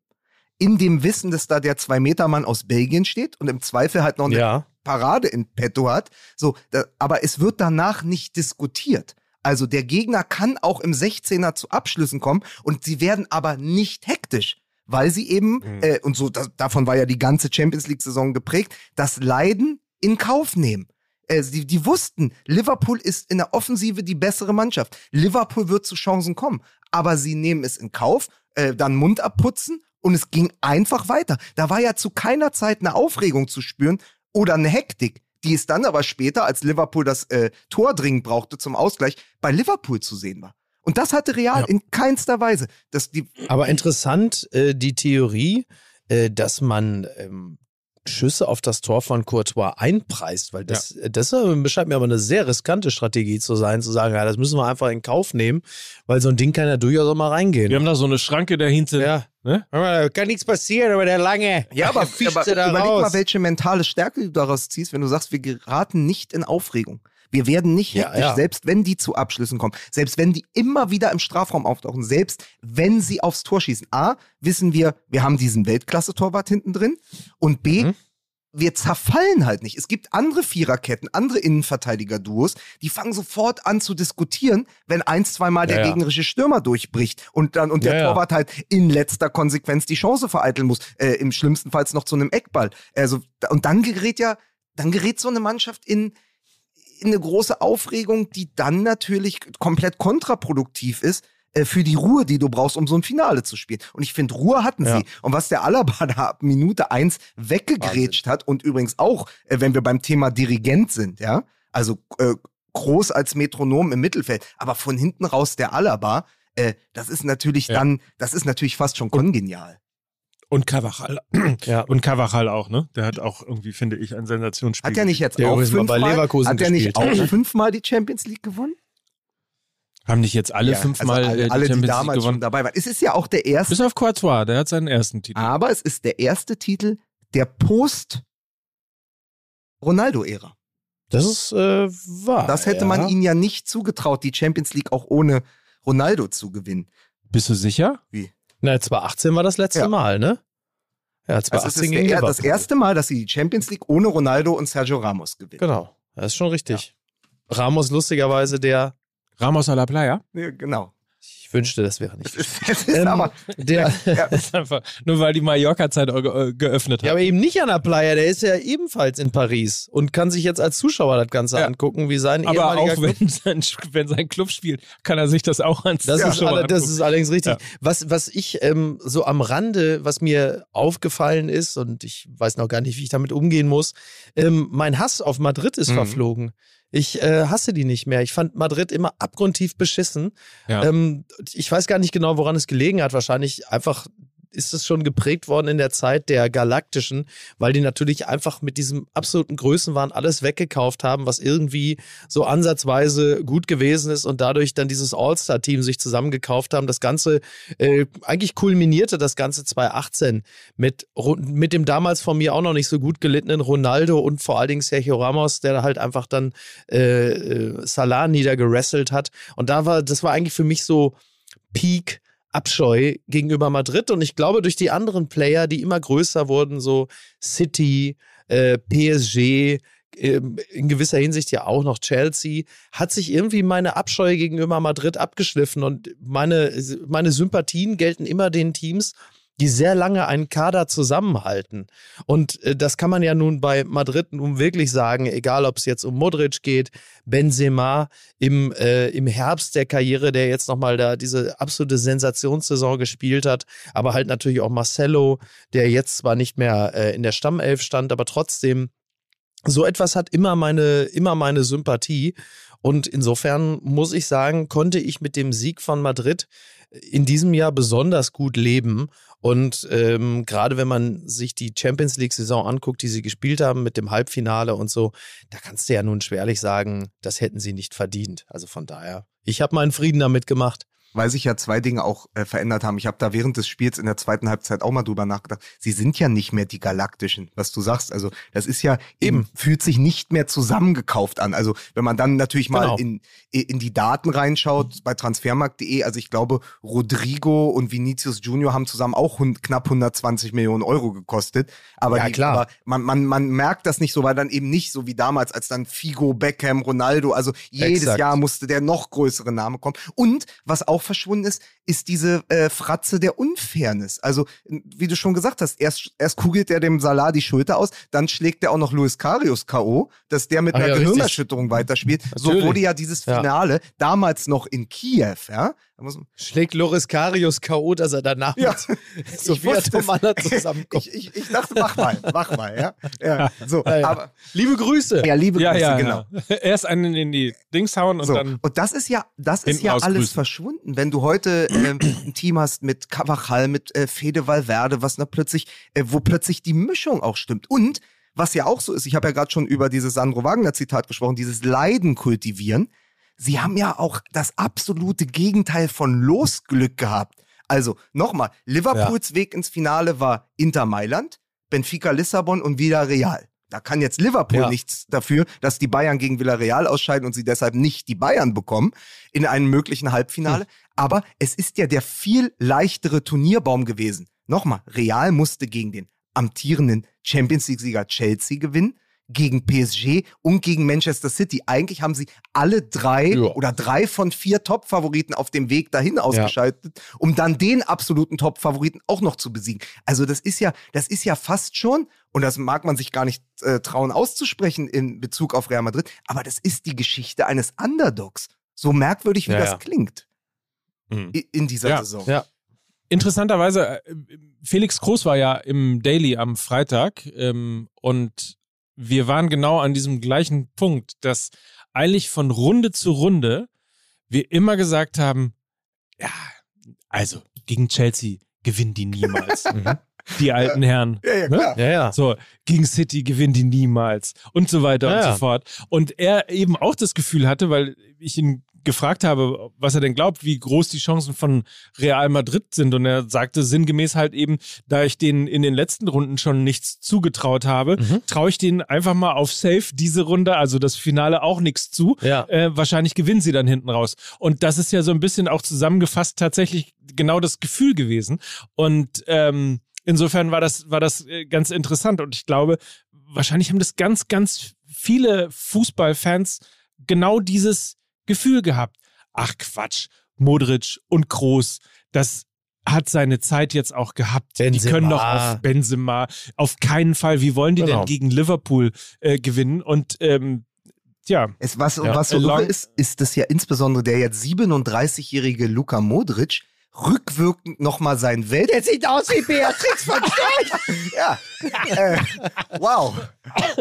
in dem Wissen, dass da der Zwei-Meter-Mann aus Belgien steht und im Zweifel halt noch eine Ja. Parade in petto hat. So, da, aber es wird danach nicht diskutiert. Also der Gegner kann auch im 16er zu Abschlüssen kommen und sie werden aber nicht hektisch, weil sie eben, Mhm. äh, und so das, davon war ja die ganze Champions League-Saison geprägt, das Leiden in Kauf nehmen. Äh, die, die wussten, Liverpool ist in der Offensive die bessere Mannschaft. Liverpool wird zu Chancen kommen, aber sie nehmen es in Kauf, äh, dann Mund abputzen und es ging einfach weiter. Da war ja zu keiner Zeit eine Aufregung zu spüren oder eine Hektik, die es dann aber später, als Liverpool das äh, Tor dringend brauchte zum Ausgleich, bei Liverpool zu sehen war. Und das hatte Real Ja. in keinster Weise. Das, die, Aber interessant, äh, die Theorie, äh, dass man ähm, Schüsse auf das Tor von Courtois einpreist, weil das, äh, das äh, scheint mir aber eine sehr riskante Strategie zu sein, zu sagen, ja, das müssen wir einfach in Kauf nehmen, weil so ein Ding kann ja durchaus auch mal reingehen. Wir haben da so eine Schranke dahinter. ja. Ne? Da kann nichts passieren, aber der lange. ja, aber, aber da überleg raus. mal, welche mentale Stärke du daraus ziehst, wenn du sagst, wir geraten nicht in Aufregung. Wir werden nicht Ja, hektisch, ja. selbst wenn die zu Abschlüssen kommen, selbst wenn die immer wieder im Strafraum auftauchen, selbst wenn sie aufs Tor schießen. A, wissen wir, wir haben diesen Weltklasse-Torwart hinten drin und B, Mhm. wir zerfallen halt nicht. Es gibt andere Viererketten, andere Innenverteidiger-Duos, die fangen sofort an zu diskutieren, wenn eins, zweimal der Ja, ja. gegnerische Stürmer durchbricht und dann und der Ja, ja. Torwart halt in letzter Konsequenz die Chance vereiteln muss, äh, im schlimmsten Fall noch zu einem Eckball. Also und dann gerät ja, dann gerät so eine Mannschaft in eine große Aufregung, die dann natürlich komplett kontraproduktiv ist äh, für die Ruhe, die du brauchst, um so ein Finale zu spielen. Und ich finde, Ruhe hatten Ja. sie. Und was der Alaba da ab Minute eins weggegrätscht hat und übrigens auch, äh, wenn wir beim Thema Dirigent sind, ja, also äh, groß als Metronom im Mittelfeld, aber von hinten raus der Alaba, äh, das ist natürlich Ja. dann, das ist natürlich fast schon kongenial. Und Cavachal. Ja. Und Cavachal auch, ne? Der hat auch irgendwie, finde ich, ein Sensationsspiel. Hat er nicht jetzt Der auch übrigens mal bei fünfmal, Leverkusen hat er nicht gespielt auch fünfmal die Champions League gewonnen? Haben nicht jetzt alle Ja, fünfmal also alle, die alle die Champions League damals schon gewonnen? dabei waren. Es ist ja auch der erste, Bis auf Courtois, der hat seinen ersten Titel. aber es ist der erste Titel der Post-Ronaldo-Ära. Das ist äh, wahr. Das hätte ja. man ihnen ja nicht zugetraut, die Champions League auch ohne Ronaldo zu gewinnen. Bist du sicher? Na, 2018 war das letzte Ja. Mal, ne? Ja, Also es 2018 ist gegen der, das erste Mal, dass sie die Champions League ohne Ronaldo und Sergio Ramos gewinnen. Genau, das ist schon richtig. Ramos lustigerweise der, Ramos a la Playa? Ja, genau. Ich wünschte, das wäre nicht. Es ist, es ist Ähm, aber, Der, ja, Das ist einfach, nur weil die Mallorca-Zeit geöffnet ja, hat. aber eben nicht an der Playa, der ist ja ebenfalls in Paris und kann sich jetzt als Zuschauer das Ganze Ja. angucken, wie sein Aber ehemaliger auch wenn sein, wenn sein Club spielt, kann er sich das auch ans Das, ist, Zuschauer alle, das ist allerdings richtig. Ja. Was, was ich ähm, so am Rande, was mir aufgefallen ist, und ich weiß noch gar nicht, wie ich damit umgehen muss, ähm, mein Hass auf Madrid ist Mhm. verflogen. Ich äh, hasse die nicht mehr. Ich fand Madrid immer abgrundtief beschissen. Ja. Ähm, ich weiß gar nicht genau, woran es gelegen hat. Wahrscheinlich einfach ist es schon geprägt worden in der Zeit der Galaktischen, weil die natürlich einfach mit diesem absoluten Größenwahn alles weggekauft haben, was irgendwie so ansatzweise gut gewesen ist und dadurch dann dieses All-Star-Team sich zusammengekauft haben. Das Ganze, äh, eigentlich kulminierte das Ganze 2018 mit, mit dem damals von mir auch noch nicht so gut gelittenen Ronaldo und vor allen Dingen Sergio Ramos, der halt einfach dann äh, äh, Salah niedergerasselt hat. Und da war, das war eigentlich für mich so Peak Abscheu gegenüber Madrid. Und ich glaube durch die anderen Player, die immer größer wurden, so City, äh, PSG, ähm, in gewisser Hinsicht ja auch noch Chelsea, hat sich irgendwie meine Abscheu gegenüber Madrid abgeschliffen. Und meine, meine Sympathien gelten immer den Teams, die sehr lange einen Kader zusammenhalten. Und äh, das kann man ja nun bei Madrid nun wirklich sagen, egal ob es jetzt um Modric geht, Benzema im, äh, im Herbst der Karriere, der jetzt nochmal da diese absolute Sensationssaison gespielt hat, aber halt natürlich auch Marcelo, der jetzt zwar nicht mehr äh, in der Stammelf stand, aber trotzdem so etwas hat immer meine, immer meine Sympathie. Und insofern muss ich sagen, konnte ich mit dem Sieg von Madrid in diesem Jahr besonders gut leben. Und ähm, gerade wenn man sich die Champions League-Saison anguckt, die sie gespielt haben mit dem Halbfinale und so, da kannst du ja nun schwerlich sagen, das hätten sie nicht verdient. Also von daher, ich habe meinen Frieden damit gemacht. Weil sich ja zwei Dinge auch äh, verändert haben. Ich habe da während des Spiels in der zweiten Halbzeit auch mal drüber nachgedacht. Sie sind ja nicht mehr die Galaktischen, was du sagst. Also das ist ja eben, fühlt sich nicht mehr zusammengekauft an. Also wenn man dann natürlich mal Genau. in, in die Daten reinschaut bei transfermarkt.de, also ich glaube, Rodrigo und Vinicius Junior haben zusammen auch hund, knapp 120 Millionen Euro gekostet. Aber, Ja, die, klar. aber man, man, man merkt das nicht so, weil dann eben nicht so wie damals, als dann Figo, Beckham, Ronaldo, also jedes Exakt. Jahr musste der noch größere Name kommen. Und was auch verschwunden ist, ist diese äh, Fratze der Unfairness. Also, wie du schon gesagt hast, erst, erst kugelt er dem Salah die Schulter aus, dann schlägt er auch noch Luis Karius K.O., dass der mit Ach einer ja, richtig. Gehirnerschütterung weiterspielt. So Natürlich. wurde ja dieses Ja. Finale damals noch in Kiew, ja. Schlägt Loris Karius K.O., dass er danach Ja. mit Sophia zusammenkommt. Ich, ich, ich dachte, mach mal, mach mal, ja. ja so, Ja, ja. aber Liebe Grüße. ja, liebe Ja, Grüße, ja, genau. ja. Erst einen in die Dings hauen und So, dann. und das ist ja, das ist ja raus alles grüßen. verschwunden. Wenn du heute ähm, ein Team hast mit Cavachal, mit äh, Fede Valverde, was da plötzlich, äh, wo plötzlich die Mischung auch stimmt. Und was ja auch so ist, ich habe ja gerade schon über dieses Sandro Wagner Zitat gesprochen, dieses Leiden kultivieren. Sie haben ja auch das absolute Gegenteil von Losglück gehabt. Also nochmal, Liverpools Weg ins Finale war Inter Mailand, Benfica Lissabon und Villarreal. Da kann jetzt Liverpool Ja. nichts dafür, dass die Bayern gegen Villarreal ausscheiden und sie deshalb nicht die Bayern bekommen in einem möglichen Halbfinale. Aber es ist ja der viel leichtere Turnierbaum gewesen. Nochmal, Real musste gegen den amtierenden Champions League-Sieger Chelsea gewinnen, gegen PSG und gegen Manchester City. Eigentlich haben sie alle drei Ja. oder drei von vier Top-Favoriten auf dem Weg dahin ausgeschaltet, um dann den absoluten Top-Favoriten auch noch zu besiegen. Also das ist ja, das ist ja fast schon, und das mag man sich gar nicht äh, trauen auszusprechen in Bezug auf Real Madrid, aber das ist die Geschichte eines Underdogs. So merkwürdig, wie Ja, das ja. klingt Mhm. in dieser Ja. Saison. Ja. Interessanterweise, äh, Felix Groß war ja im Daily am Freitag ähm, und wir waren genau an diesem gleichen Punkt, dass eigentlich von Runde zu Runde wir immer gesagt haben, ja, also gegen Chelsea gewinnen die niemals. Mhm. die alten Herren. Ja, ja, Ne? klar. Ja, ja. So, gegen City gewinnen die niemals und so weiter Ja, und ja. so fort. Und er eben auch das Gefühl hatte, weil ich ihn gefragt habe, was er denn glaubt, wie groß die Chancen von Real Madrid sind. Und er sagte sinngemäß halt eben, da ich denen in den letzten Runden schon nichts zugetraut habe, Mhm. traue ich denen einfach mal auf Safe diese Runde, also das Finale auch nichts zu. Ja. Äh, wahrscheinlich gewinnen sie dann hinten raus. Und das ist ja so ein bisschen auch zusammengefasst tatsächlich genau das Gefühl gewesen. Und ähm, insofern war das, war das äh, ganz interessant. Und ich glaube, wahrscheinlich haben das ganz, ganz viele Fußballfans genau dieses Gefühl gehabt. Ach Quatsch, Modric und Kroos, das hat seine Zeit jetzt auch gehabt. Die Benzema. können doch auf Benzema auf keinen Fall. Wie wollen die Genau. denn gegen Liverpool äh, gewinnen? Und ähm, ja, Es, was, Ja. was so irre ist, ist, dass ja insbesondere der jetzt 37-jährige Luka Modric rückwirkend nochmal sein Welt. Der sieht aus wie Beatrix von Storch. ja. Äh, wow.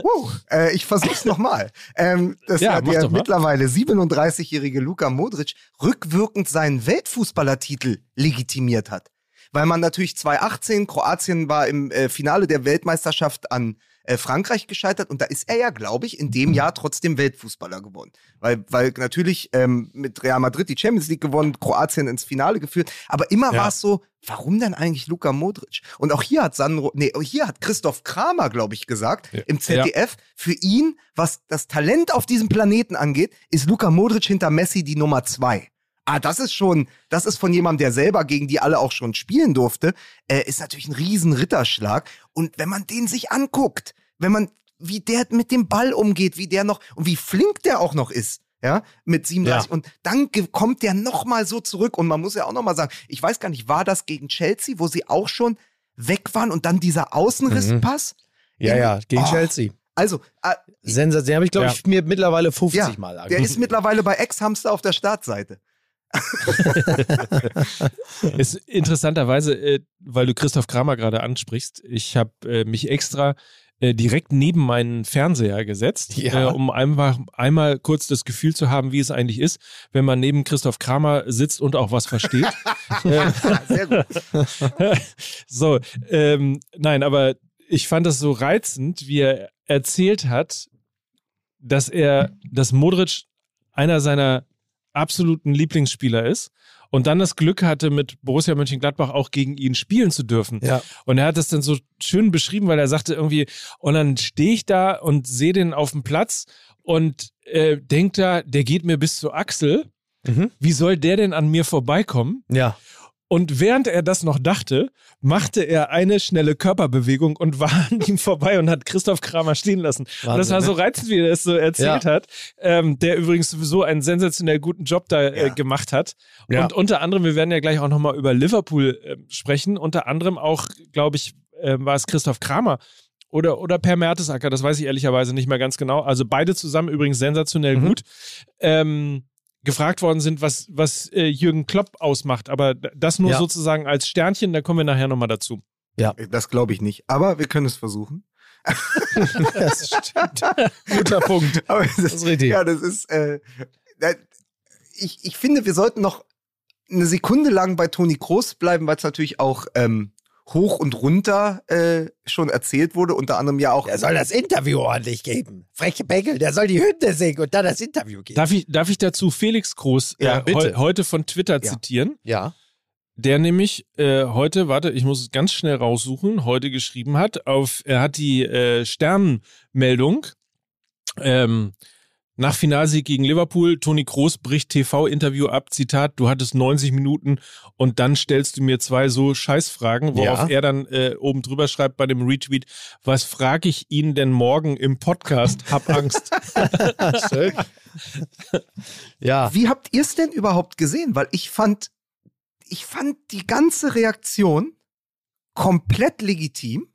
Uh, äh, ich versuch's nochmal. Ähm, dass Ja, der mal. mittlerweile 37-jährige Luka Modric rückwirkend seinen Weltfußballertitel legitimiert hat. Weil man natürlich 2018, Kroatien war im äh, Finale der Weltmeisterschaft an äh, Frankreich gescheitert und da ist er ja, glaube ich, in dem Jahr trotzdem Weltfußballer geworden. Weil, weil natürlich ähm, mit Real Madrid die Champions League gewonnen, Kroatien ins Finale geführt, aber immer Ja. war es so, warum denn eigentlich Luka Modric? Und auch hier hat Sandro, nee, hier hat Christoph Kramer, glaube ich, gesagt, im ZDF, für ihn, was das Talent auf diesem Planeten angeht, ist Luka Modric hinter Messi die Nummer zwei. Ah, das ist schon, das ist von jemandem, der selber gegen die alle auch schon spielen durfte, äh, ist natürlich ein riesen Ritterschlag. Und wenn man den sich anguckt, wenn man, wie der mit dem Ball umgeht, wie der noch, und wie flink der auch noch ist, ja, mit 37. Ja. Und dann kommt der nochmal so zurück. Und man muss ja auch nochmal sagen, ich weiß gar nicht, war das gegen Chelsea, wo sie auch schon weg waren und dann dieser Außenrisspass? Ja, ja, gegen Oh. Chelsea. Also, äh, Sensation. Den habe ich, glaube Ja. ich, mir mittlerweile 50 ja, Mal der angeguckt. ist mittlerweile bei Ex-Hamster auf der Startseite. ist interessanterweise, äh, weil du Christoph Kramer gerade ansprichst, ich habe äh, mich extra äh, direkt neben meinen Fernseher gesetzt, Ja. äh, um einfach einmal kurz das Gefühl zu haben, wie es eigentlich ist, wenn man neben Christoph Kramer sitzt und auch was versteht. Äh, Sehr gut. so, ähm, nein, aber ich fand das so reizend, wie er erzählt hat, dass er, dass Modric einer seiner absoluten Lieblingsspieler ist und dann das Glück hatte, mit Borussia Mönchengladbach auch gegen ihn spielen zu dürfen. Ja. Und er hat das dann so schön beschrieben, weil er sagte irgendwie, und dann stehe ich da und sehe den auf dem Platz und äh, denkt da, der geht mir bis zur Achsel. Mhm. Wie soll der denn an mir vorbeikommen? Ja. Und während er das noch dachte, machte er eine schnelle Körperbewegung und war an ihm vorbei und hat Christoph Kramer stehen lassen. Wahnsinn, und das war so ne? reizend, wie er es so erzählt Ja. hat, ähm, der übrigens sowieso einen sensationell guten Job da äh, Ja. gemacht hat. Ja. Und unter anderem, wir werden ja gleich auch nochmal über Liverpool äh, sprechen, unter anderem auch, glaube ich, äh, war es Christoph Kramer. Oder, oder Per Mertesacker, das weiß ich ehrlicherweise nicht mehr ganz genau. Also beide zusammen übrigens sensationell Mhm. gut. Ähm, gefragt worden sind, was, was äh, Jürgen Klopp ausmacht. Aber das nur Ja. sozusagen als Sternchen, da kommen wir nachher nochmal dazu. Das glaube ich nicht. Aber wir können es versuchen. Das stimmt. Guter Punkt. Aber das, Das ist richtig. Ja, das ist. Äh, ich, ich finde, wir sollten noch eine Sekunde lang bei Toni Kroos bleiben, weil es natürlich auch ähm, hoch und runter äh, schon erzählt wurde. Unter anderem ja auch. Der soll das Interview ordentlich geben. Freche Beckel, der soll die Hymne singen und dann das Interview geben. Darf ich, darf ich dazu Felix Groß Ja, äh, bitte. heu, heute von Twitter Ja. zitieren? Ja. Der nämlich äh, heute, warte, ich muss es ganz schnell raussuchen, heute geschrieben hat, auf, er hat die äh, Sternenmeldung, ähm, nach Finalsieg gegen Liverpool, Toni Kroos bricht TV-Interview ab, Zitat, du hattest 90 Minuten und dann stellst du mir zwei so Scheißfragen, worauf Ja. er dann äh, oben drüber schreibt bei dem Retweet, was frage ich ihn denn morgen im Podcast? Hab Angst. Schön. ja. Wie habt ihr es denn überhaupt gesehen? Weil ich fand, ich fand die ganze Reaktion komplett legitim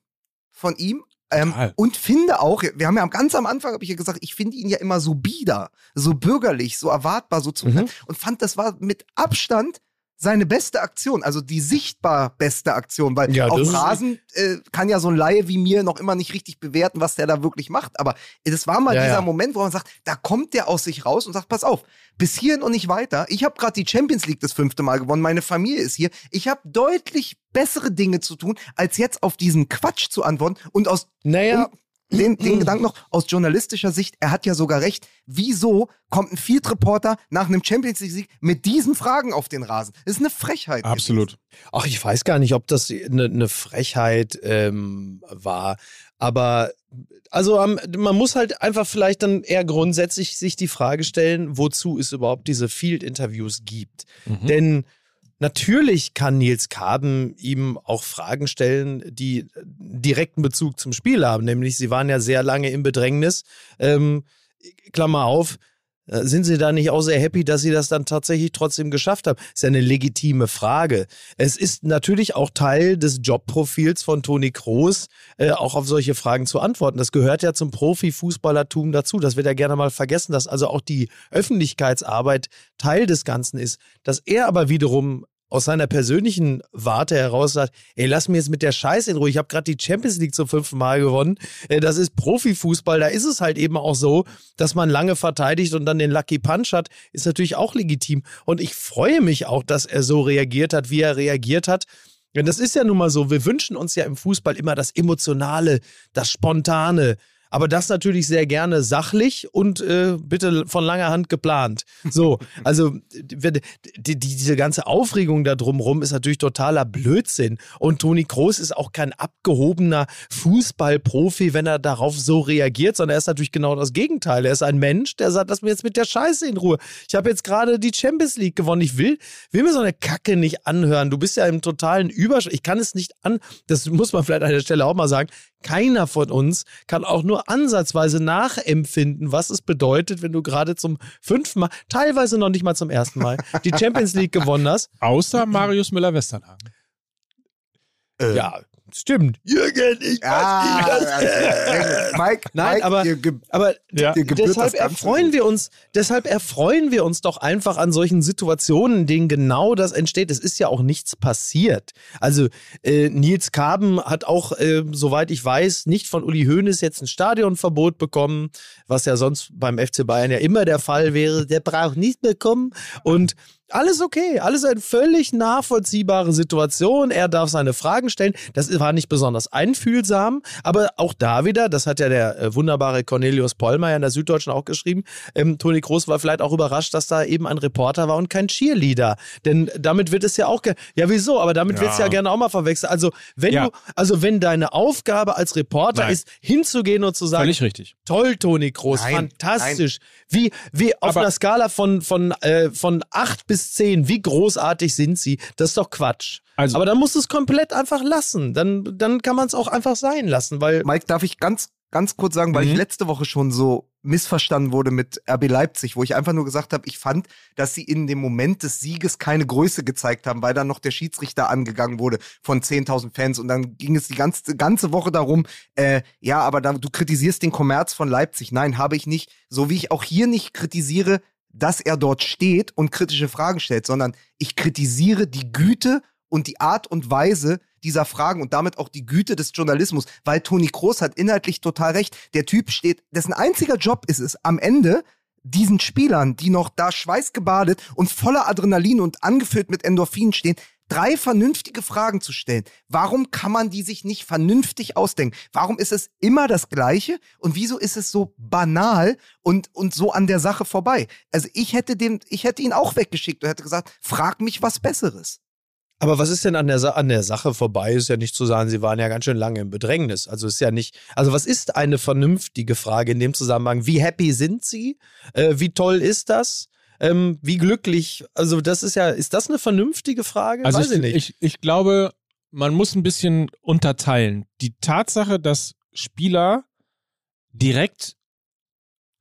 von ihm. Ähm, und finde auch, wir haben ja ganz am Anfang, habe ich ja gesagt, ich finde ihn ja immer so bieder, so bürgerlich, so erwartbar, so zu Mhm. und fand, das war mit Abstand seine beste Aktion, also die sichtbar beste Aktion, weil Ja, auf Rasen äh, kann ja so ein Laie wie mir noch immer nicht richtig bewerten, was der da wirklich macht. Aber das war mal Ja, dieser ja. Moment, wo man sagt, da kommt der aus sich raus und sagt, pass auf, bis hierhin und nicht weiter. Ich habe gerade die Champions League das fünfte Mal gewonnen, meine Familie ist hier. Ich habe deutlich bessere Dinge zu tun, als jetzt auf diesen Quatsch zu antworten. Und aus Naja, und den, den Gedanken noch aus journalistischer Sicht, er hat ja sogar recht. Wieso kommt ein Field Reporter nach einem Champions League Sieg mit diesen Fragen auf den Rasen? Das ist eine Frechheit. Absolut. Ach, ich weiß gar nicht, ob das eine ne Frechheit ähm, war. Aber also ähm, man muss halt einfach vielleicht dann eher grundsätzlich sich die Frage stellen, wozu es überhaupt diese Field-Interviews gibt. Mhm. Denn natürlich kann Nils Kaben ihm auch Fragen stellen, die direkten Bezug zum Spiel haben. Nämlich, sie waren ja sehr lange im Bedrängnis. Ähm, Klammer auf, äh, sind Sie da nicht auch sehr happy, dass Sie das dann tatsächlich trotzdem geschafft haben? Ist ja eine legitime Frage. Es ist natürlich auch Teil des Jobprofils von Toni Kroos, äh, auch auf solche Fragen zu antworten. Das gehört ja zum Profifußballertum dazu. Das wird ja gerne mal vergessen, dass also auch die Öffentlichkeitsarbeit Teil des Ganzen ist. Dass er aber wiederum aus seiner persönlichen Warte heraus sagt, ey, lass mir jetzt mit der Scheiße in Ruhe. Ich habe gerade die Champions League zum fünften Mal gewonnen. Äh, Das ist Profifußball. Da ist es halt eben auch so, dass man lange verteidigt und dann den Lucky Punch hat, ist natürlich auch legitim. Und ich freue mich auch, dass er so reagiert hat, wie er reagiert hat. Denn das ist ja nun mal so. Wir wünschen uns ja im Fußball immer das Emotionale, das Spontane. Aber das natürlich sehr gerne sachlich und äh, bitte von langer Hand geplant. So, also die, die, diese ganze Aufregung da drumherum ist natürlich totaler Blödsinn. Und Toni Kroos ist auch kein abgehobener Fußballprofi, wenn er darauf so reagiert, sondern er ist natürlich genau das Gegenteil. Er ist ein Mensch, der sagt, lass mir jetzt mit der Scheiße in Ruhe. Ich habe jetzt gerade die Champions League gewonnen. Ich will, will mir so eine Kacke nicht anhören. Du bist ja im totalen Überschritt. Ich kann es nicht an, das muss man vielleicht an der Stelle auch mal sagen. Keiner von uns kann auch nur ansatzweise nachempfinden, was es bedeutet, wenn du gerade zum fünften Mal, teilweise noch nicht mal zum ersten Mal, die Champions League gewonnen hast. Außer Marius Müller-Westernhagen. Äh, Ja, stimmt. Jürgen, ich Ja, weiß nicht, äh, Mike, Nein, Mike, aber- Aber Ja. deshalb das erfreuen gut. wir uns, deshalb erfreuen wir uns doch einfach an solchen Situationen, in denen genau das entsteht. Es ist ja auch nichts passiert. Also äh, Nils Kaben hat auch, äh, soweit ich weiß, nicht von Uli Hoeneß jetzt ein Stadionverbot bekommen, was ja sonst beim FC Bayern ja immer der Fall wäre. Der braucht nicht bekommen und alles okay, alles eine völlig nachvollziehbare Situation. Er darf seine Fragen stellen. Das war nicht besonders einfühlsam, aber auch da wieder, das hat ja der äh, wunderbare Cornelius Pollmeier in der Süddeutschen auch geschrieben, ähm, Toni Groß war vielleicht auch überrascht, dass da eben ein Reporter war und kein Cheerleader. Denn damit wird es ja auch, ja wieso, aber damit wird es ja gerne auch mal verwechselt. Also wenn Ja. du, also wenn deine Aufgabe als Reporter Nein. ist, hinzugehen und zu sagen, Völlig richtig. Toll, Toni Groß, Nein, fantastisch. Wie, wie auf Aber- einer Skala von, von, äh, von 8 bis bis 10, wie großartig sind sie? Das ist doch Quatsch. Also- Aber dann musst du es komplett einfach lassen. Dann, dann kann man es auch einfach sein lassen, weil Mike, darf ich ganz, ganz kurz sagen, weil Mhm. ich letzte Woche schon so missverstanden wurde mit RB Leipzig, wo ich einfach nur gesagt habe, ich fand, dass sie in dem Moment des Sieges keine Größe gezeigt haben, weil dann noch der Schiedsrichter angegangen wurde von 10.000 Fans und dann ging es die ganze, ganze Woche darum, äh, ja, aber da, du kritisierst den Kommerz von Leipzig. Nein, habe ich nicht. So wie ich auch hier nicht kritisiere, dass er dort steht und kritische Fragen stellt, sondern ich kritisiere die Güte und die Art und Weise dieser Fragen und damit auch die Güte des Journalismus, weil Toni Kroos hat inhaltlich total recht. Der Typ steht, dessen einziger Job ist es, am Ende diesen Spielern, die noch da schweißgebadet und voller Adrenalin und angefüllt mit Endorphinen stehen, drei vernünftige Fragen zu stellen. Warum kann man die sich nicht vernünftig ausdenken? Warum ist es immer das Gleiche? Und wieso ist es so banal und, und so an der Sache vorbei? Also ich hätte dem, ich hätte ihn auch weggeschickt und hätte gesagt, frag mich was Besseres. Aber was ist denn an der, Sa an der Sache vorbei? Ist ja nicht zu sagen, sie waren ja ganz schön lange im Bedrängnis. Also ist ja nicht. Also was ist eine vernünftige Frage in dem Zusammenhang? Wie happy sind sie? Äh, wie toll ist das? Ähm, wie glücklich? Also das ist ja, ist das eine vernünftige Frage? Also Weiß ich, ich nicht. Ich, ich glaube, man muss ein bisschen unterteilen. Die Tatsache, dass Spieler direkt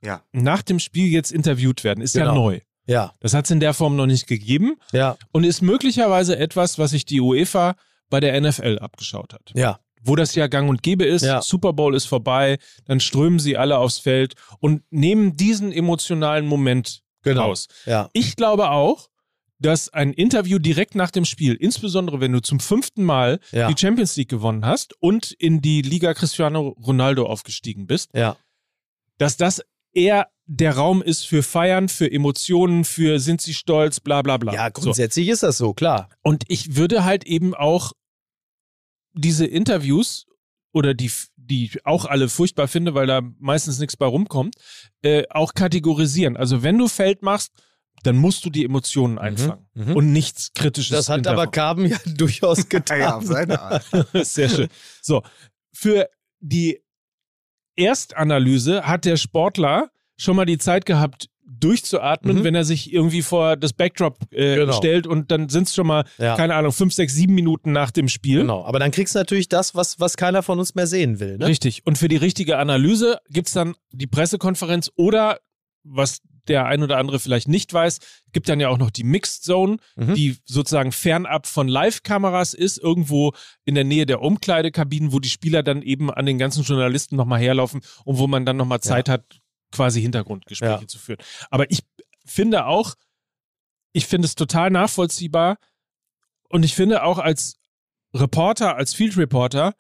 Ja. nach dem Spiel jetzt interviewt werden, ist ja Genau. neu. Ja, Das hat es in der Form noch nicht gegeben ja, und ist möglicherweise etwas, was sich die UEFA bei der NFL abgeschaut hat. ja, Wo das ja gang und gäbe ist, Ja. Super Bowl ist vorbei, dann strömen sie alle aufs Feld und nehmen diesen emotionalen Moment genau. raus. Ja, Ich glaube auch, dass ein Interview direkt nach dem Spiel, insbesondere wenn du zum fünften Mal Ja. die Champions League gewonnen hast und in die Liga Cristiano Ronaldo aufgestiegen bist, ja, dass das eher der Raum ist für Feiern, für Emotionen, für sind sie stolz, bla bla bla. ja. So. Grundsätzlich ist das so, klar. Und ich würde halt eben auch diese Interviews oder die, die ich auch alle furchtbar finde, weil da meistens nichts bei rumkommt, äh, auch kategorisieren. Also wenn du Feld machst, dann musst du die Emotionen einfangen mhm. und nichts Kritisches. Das hat aber. Carben ja durchaus getan. Ja, auf seine Art. Sehr schön. So, für die Erstanalyse hat der Sportler schon mal die Zeit gehabt, durchzuatmen, Mhm. wenn er sich irgendwie vor das Backdrop äh, Genau. stellt und dann sind es schon mal, Ja. keine Ahnung, fünf, sechs, sieben Minuten nach dem Spiel. Genau. Aber dann kriegst du natürlich das, was, was keiner von uns mehr sehen will. Ne? Richtig. Und für die richtige Analyse gibt's dann die Pressekonferenz oder, was der ein oder andere vielleicht nicht weiß, gibt dann ja auch noch die Mixed Zone, Mhm. die sozusagen fernab von Live-Kameras ist, irgendwo in der Nähe der Umkleidekabinen, wo die Spieler dann eben an den ganzen Journalisten nochmal herlaufen und wo man dann nochmal Zeit hat, quasi Hintergrundgespräche Ja. zu führen. Aber ich finde auch, ich finde es total nachvollziehbar und ich finde auch als Reporter, als Field Reporter,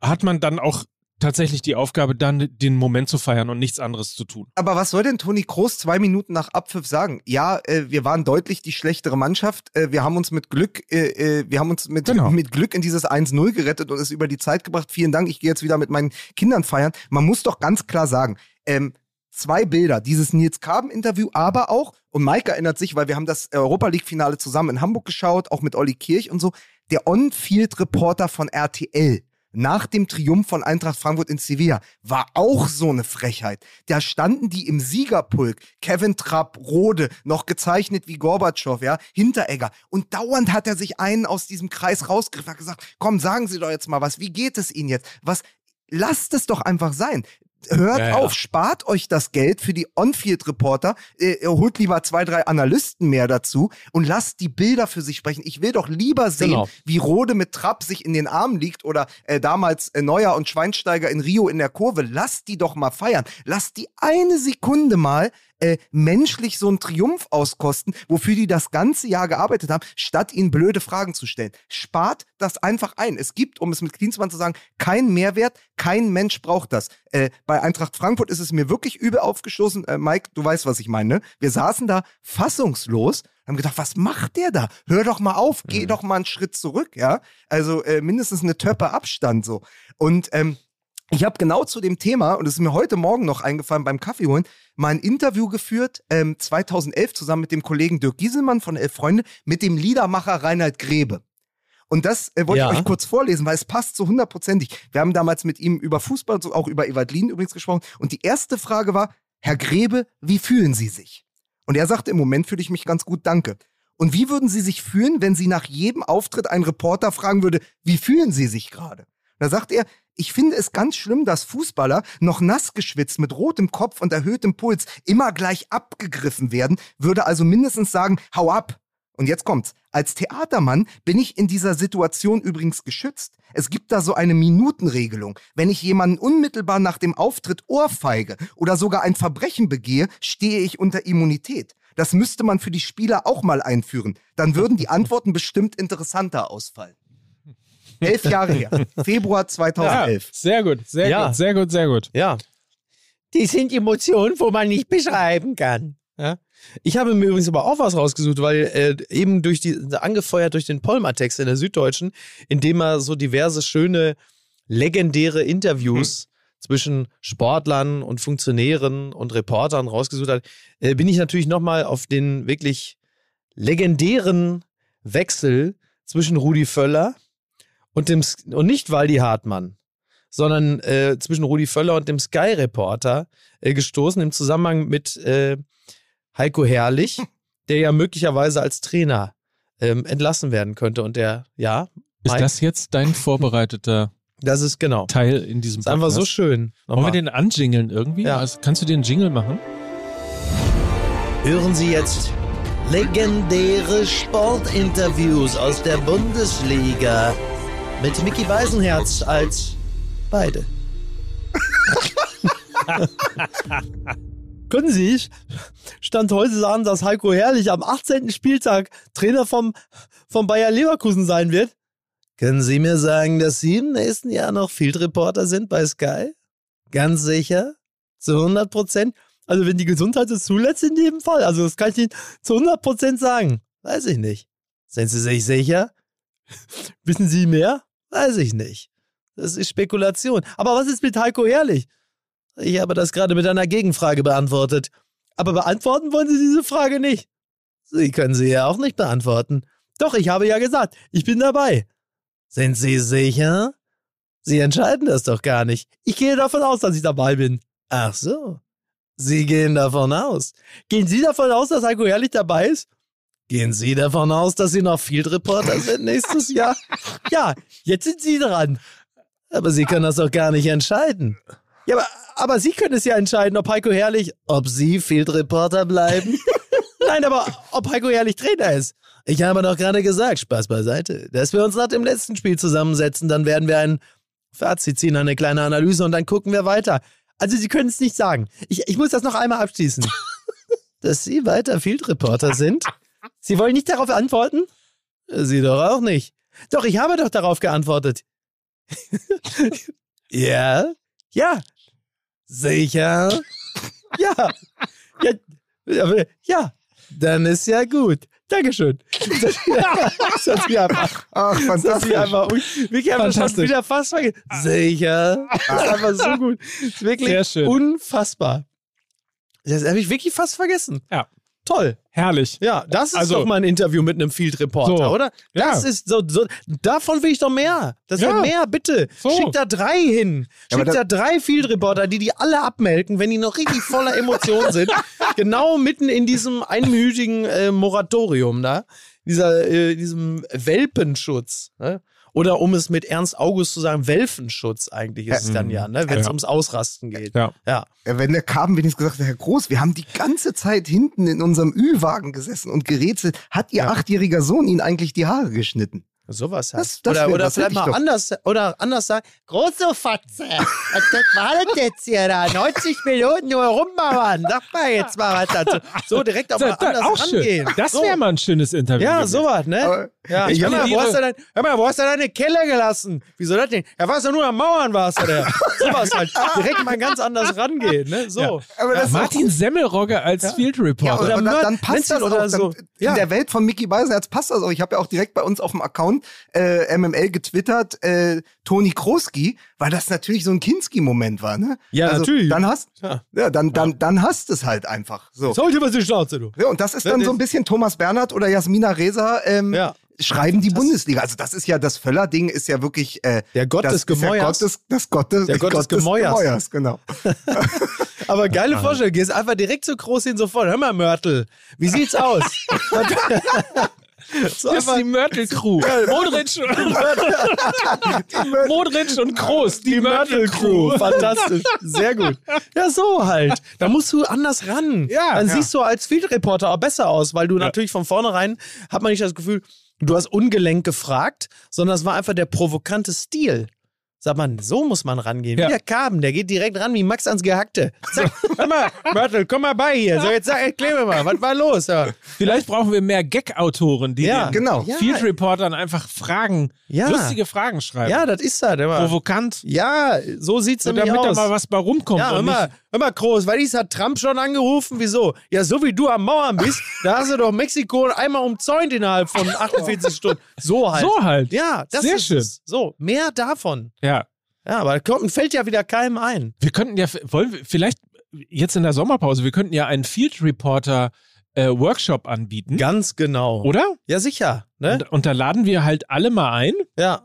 hat man dann auch tatsächlich die Aufgabe, dann den Moment zu feiern und nichts anderes zu tun. Aber was soll denn Toni Kroos zwei Minuten nach Abpfiff sagen? Ja, äh, wir waren deutlich die schlechtere Mannschaft. Äh, wir haben uns mit Glück, äh, äh, wir haben uns mit, Genau. mit Glück in dieses 1-0 gerettet und es über die Zeit gebracht. Vielen Dank. Ich gehe jetzt wieder mit meinen Kindern feiern. Man muss doch ganz klar sagen, ähm, zwei Bilder, dieses Nils Kaben-Interview, aber auch, und Mike erinnert sich, weil wir haben das Europa League-Finale zusammen in Hamburg geschaut, auch mit Olli Kirch und so, der On-Field-Reporter von RTL nach dem Triumph von Eintracht Frankfurt in Sevilla war auch so eine Frechheit. Da standen die im Siegerpulk, Kevin Trapp, Rode, noch gezeichnet wie Gorbatschow, ja, Hinteregger. Und dauernd hat er sich einen aus diesem Kreis rausgegriffen, hat gesagt, komm, sagen Sie doch jetzt mal was, wie geht es Ihnen jetzt? Was, lasst es doch einfach sein. Hört Ja, ja. auf, spart euch das Geld für die On-Field-Reporter, äh, holt lieber zwei, drei Analysten mehr dazu und lasst die Bilder für sich sprechen. Ich will doch lieber sehen, Genau. wie Rode mit Trapp sich in den Armen liegt oder äh, damals äh, Neuer und Schweinsteiger in Rio in der Kurve. Lasst die doch mal feiern. Lasst die eine Sekunde mal äh, menschlich so einen Triumph auskosten, wofür die das ganze Jahr gearbeitet haben, statt ihnen blöde Fragen zu stellen. Spart das einfach ein. Es gibt, um es mit Klinsmann zu sagen, keinen Mehrwert, kein Mensch braucht das. Äh, bei Eintracht Frankfurt ist es mir wirklich übel aufgestoßen. Äh, Mike, du weißt, was ich meine. Ne? Wir saßen da fassungslos, haben gedacht, was macht der da? Hör doch mal auf, geh doch mal einen Schritt zurück, ja. Also äh, mindestens eine Töppe Abstand so. Und ähm, ich habe genau zu dem Thema, und es ist mir heute Morgen noch eingefallen beim Kaffee holen, mal ein Interview geführt, ähm, 2011 zusammen mit dem Kollegen Dirk Gieselmann von Elf Freunde, mit dem Liedermacher Reinhard Grebe. Und das äh, wollte Ja. ich euch kurz vorlesen, weil es passt so hundertprozentig. Wir haben damals mit ihm über Fußball, so auch über Evalin übrigens gesprochen. Und die erste Frage war, Herr Grebe, wie fühlen Sie sich? Und er sagte, im Moment fühle ich mich ganz gut, danke. Und wie würden Sie sich fühlen, wenn Sie nach jedem Auftritt einen Reporter fragen würde, wie fühlen Sie sich gerade? Da sagt er, ich finde es ganz schlimm, dass Fußballer noch nass geschwitzt mit rotem Kopf und erhöhtem Puls immer gleich abgegriffen werden, würde also mindestens sagen, hau ab. Und jetzt kommt's. Als Theatermann bin ich in dieser Situation übrigens geschützt. Es gibt da so eine Minutenregelung. Wenn ich jemanden unmittelbar nach dem Auftritt ohrfeige oder sogar ein Verbrechen begehe, stehe ich unter Immunität. Das müsste man für die Spieler auch mal einführen. Dann würden die Antworten bestimmt interessanter ausfallen. Elf Jahre her. Februar Ja, 2011. sehr gut, sehr Ja. gut, sehr gut, sehr gut. Ja. Die sind Emotionen, wo man nicht beschreiben kann. Ja. Ich habe mir übrigens aber auch was rausgesucht, weil äh, eben durch die, angefeuert durch den Polmer-Text in der Süddeutschen, in dem er so diverse schöne, legendäre Interviews zwischen Sportlern und Funktionären und Reportern rausgesucht hat, äh, bin ich natürlich nochmal auf den wirklich legendären Wechsel zwischen Rudi Völler und dem und nicht Waldi Hartmann, sondern äh, zwischen Rudi Völler und dem Sky-Reporter äh, gestoßen im Zusammenhang mit äh, Heiko Herrlich, der ja möglicherweise als Trainer ähm, entlassen werden könnte. Und der, ja, Ist Mike, das jetzt dein vorbereiteter das ist genau. Teil in diesem Ist einfach so schön. Wollen wir Nochmal. den anjingeln irgendwie? Ja. Also, kannst du den Jingle machen? Hören Sie jetzt legendäre Sportinterviews aus der Bundesliga Mit Mickey Beisenherz als beide. Können Sie sich Stand heute sagen, dass Heiko Herrlich am 18. Spieltag Trainer vom, vom Bayer Leverkusen sein wird? Können Sie mir sagen, dass Sie im nächsten Jahr noch Field Reporter sind bei Sky? Ganz sicher? Zu 100 Prozent? Also wenn die Gesundheit es zulässt, in jedem Fall. Also das kann ich Ihnen zu 100 Prozent sagen. Weiß ich nicht. Sind Sie sich sicher? Wissen Sie mehr? Weiß ich nicht. Das ist Spekulation. Aber was ist mit Heiko Herrlich? Ich habe das gerade mit einer Gegenfrage beantwortet. Aber beantworten wollen Sie diese Frage nicht. Sie können sie ja auch nicht beantworten. Doch, ich habe ja gesagt, ich bin dabei. Sind Sie sicher? Sie entscheiden das doch gar nicht. Ich gehe davon aus, dass ich dabei bin. Ach so. Sie gehen davon aus. Gehen Sie davon aus, dass Heiko Herrlich dabei ist? Gehen Sie davon aus, dass Sie noch Field Reporter sind nächstes Jahr? Ja, jetzt sind Sie dran. Aber Sie können das doch gar nicht entscheiden. Ja, aber, aber Sie können es ja entscheiden, ob Heiko Herrlich, ob Sie Field Reporter bleiben. Nein, aber ob Heiko Herrlich Trainer ist. Ich habe doch gerade gesagt, Spaß beiseite, dass wir uns nach dem letzten Spiel zusammensetzen, dann werden wir ein Fazit ziehen, eine kleine Analyse und dann gucken wir weiter. Also Sie können es nicht sagen. Ich, ich muss das noch einmal abschließen. dass Sie weiter Field Reporter sind? Sie wollen nicht darauf antworten? Sie doch auch nicht. Doch, ich habe doch darauf geantwortet. ja? Ja. Sicher? Ja. Ja. Ja. Dann ist ja gut. Dankeschön. Das, das hat einfach, Ach, das hat sie fantastisch. einfach, wirklich einfach schon Fantastisch. wieder fast vergessen. Sicher. Das ist einfach so gut. Das ist wirklich Sehr schön. unfassbar. Das habe ich wirklich fast vergessen. Ja. Toll. Herrlich. Ja, das ist Also- doch mal ein Interview mit einem Field Reporter, So. oder? Das Ja. ist so, so, davon will ich doch mehr. Das Ja. mehr, bitte. So. Schickt da drei hin. Ja, da da- drei Field Reporter, die die alle abmelken, wenn die noch richtig voller Emotionen sind. genau mitten in diesem einmütigen äh, Moratorium da. Dieser, äh, diesem Welpenschutz. Ne? Oder um es mit Ernst August zu sagen, Welfenschutz eigentlich ist es dann ja, ne? wenn es Ja. ums Ausrasten geht. Ja. ja. Wenn der kam, wenigstens gesagt, Herr Groß, wir haben die ganze Zeit hinten in unserem Ü-Wagen gesessen und gerätselt. Hat Ihr achtjähriger Sohn Ihnen eigentlich die Haare geschnitten? Sowas halt. Das- das oder wär- oder das vielleicht mal doch. anders, oder anders sagen, große Fatze, was das war das jetzt hier da? 90 Minuten nur rummauern. Sag mal jetzt mal was dazu. So direkt auch mal Da, da, anders auch rangehen. schön. Das so. wäre mal ein schönes Interview. Ja, gewesen. sowas, ne? Aber ja, ich hör, mal, wo hast du dein, hör mal, wo hast du deine Keller gelassen? Wieso das denn? Ja, warst du nur am Mauern, warst du der. Sowas halt. Direkt mal ganz anders rangehen, ne? So. Ja. Aber auch Martin Semmelrogge als Field Ja, Reporter. oder, Oder dann, passt das oder auch. so. Dann, Ja. In der Welt von Mickey Beisenherz passt das auch. Ich habe ja auch direkt bei uns auf dem Account äh, MML getwittert, äh, Toni Kroski, weil das natürlich so ein Kinski-Moment war, ne? Ja, also, natürlich. Dann hast, Ja. ja, dann, dann, dann hast es halt einfach. So. Soll ich über die Schnauze, du? Ja, und das ist dann so ein bisschen Thomas Bernhard oder Jasmina Reza, ähm, Ja. Schreiben die fantastisch. Bundesliga. Also das ist ja, das Völler-Ding ist ja wirklich äh, Der Gott das des ist ja Gemäuers. Des, das Gott Der Gott des Gemäuers. genau. Aber geile Vorstellung, gehst einfach direkt so groß hin, sofort. Hör mal, Mörtel, wie sieht's aus? so Das ist die Mörtel-Crew. Modric, Modric und Groß, die, Mörtel-Crew. Fantastisch. Sehr gut. Ja, so halt. Da musst du anders ran. Ja, Dann ja. siehst du als Field Reporter auch besser aus, weil du natürlich von vornherein hat man nicht das Gefühl, du hast ungelenk gefragt, sondern es war einfach der provokante Stil. Sagt man, so muss man rangehen. Ja. Wie der Kaben, der geht direkt ran wie Max ans Gehackte. Zack, hör mal, Mörtel, komm mal bei hier. So, jetzt sag, erklär mir mal, was war los? Ja. Vielleicht brauchen wir mehr Gag-Autoren, die Ja, den genau. Ja, Field Reportern einfach Fragen, Ja. lustige Fragen schreiben. ja das ist das. immer. Provokant. Ja, so sieht's So, nämlich damit da aus. mal was bei rumkommt. Ja, mal, hör mal, Groß, weil ich hat Trump schon angerufen, wieso? Ja, so wie du am Mauern bist, da hast du doch Mexiko einmal umzäunt innerhalb von 48 Stunden. So halt. so halt. Ja, das Sehr ist schön. Es. So, mehr davon. Ja. Ja, aber da kommt, fällt ja wieder keinem ein. Wir könnten ja, wollen wir vielleicht jetzt in der Sommerpause, wir könnten ja einen Field Reporter äh, Workshop anbieten. Ganz genau. Oder? Ja, sicher. Ne? Und, und da laden wir halt alle mal ein Ja,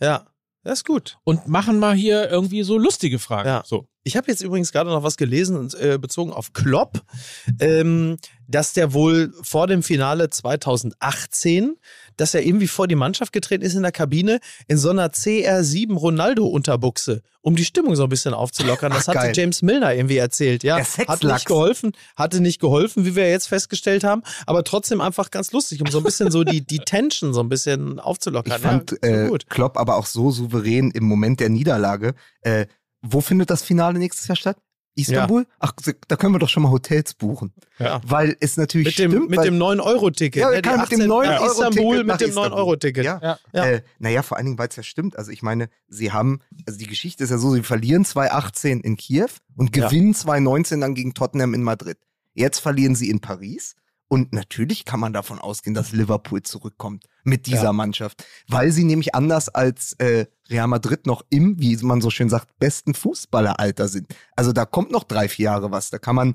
ja. Das ist gut. und machen mal hier irgendwie so lustige Fragen. Ja. So. Ich habe jetzt übrigens gerade noch was gelesen, äh, bezogen auf Klopp, ähm, dass der wohl vor dem Finale 2018, dass er irgendwie vor die Mannschaft getreten ist in der Kabine in so einer CR7 Ronaldo-Unterbuchse, um die Stimmung so ein bisschen aufzulockern. Das Ach, hatte geil. James Milner irgendwie erzählt. Ja, hat nicht geholfen, hatte nicht geholfen, wie wir jetzt festgestellt haben, aber trotzdem einfach ganz lustig, um so ein bisschen so die, die Tension so ein bisschen aufzulockern. Ich fand ja, so äh, gut. Klopp aber auch so souverän im Moment der Niederlage. Äh, wo findet das Finale nächstes Jahr statt? Istanbul? Ach, da können wir doch schon mal Hotels buchen. Ja. Weil es natürlich Mit dem, stimmt. mit weil, dem 9-Euro-Ticket. Ja, ne? kann mit dem 18 9 nach Euro Istanbul Ticket nach mit dem Istanbul. 9-Euro-Ticket. Ja. Ja. Ja. Äh, naja, vor allen Dingen, weil es ja stimmt. Also ich meine, sie haben, also die Geschichte ist ja so, sie verlieren 2018 in Kiew und Ja. gewinnen 2019 dann gegen Tottenham in Madrid. Jetzt verlieren sie in Paris. Und natürlich kann man davon ausgehen, dass Liverpool zurückkommt mit dieser Ja. Mannschaft. Weil sie nämlich anders als äh, Real Madrid noch im, wie man so schön sagt, besten Fußballeralter sind. Also da kommt noch drei, vier Jahre was. Da kann man,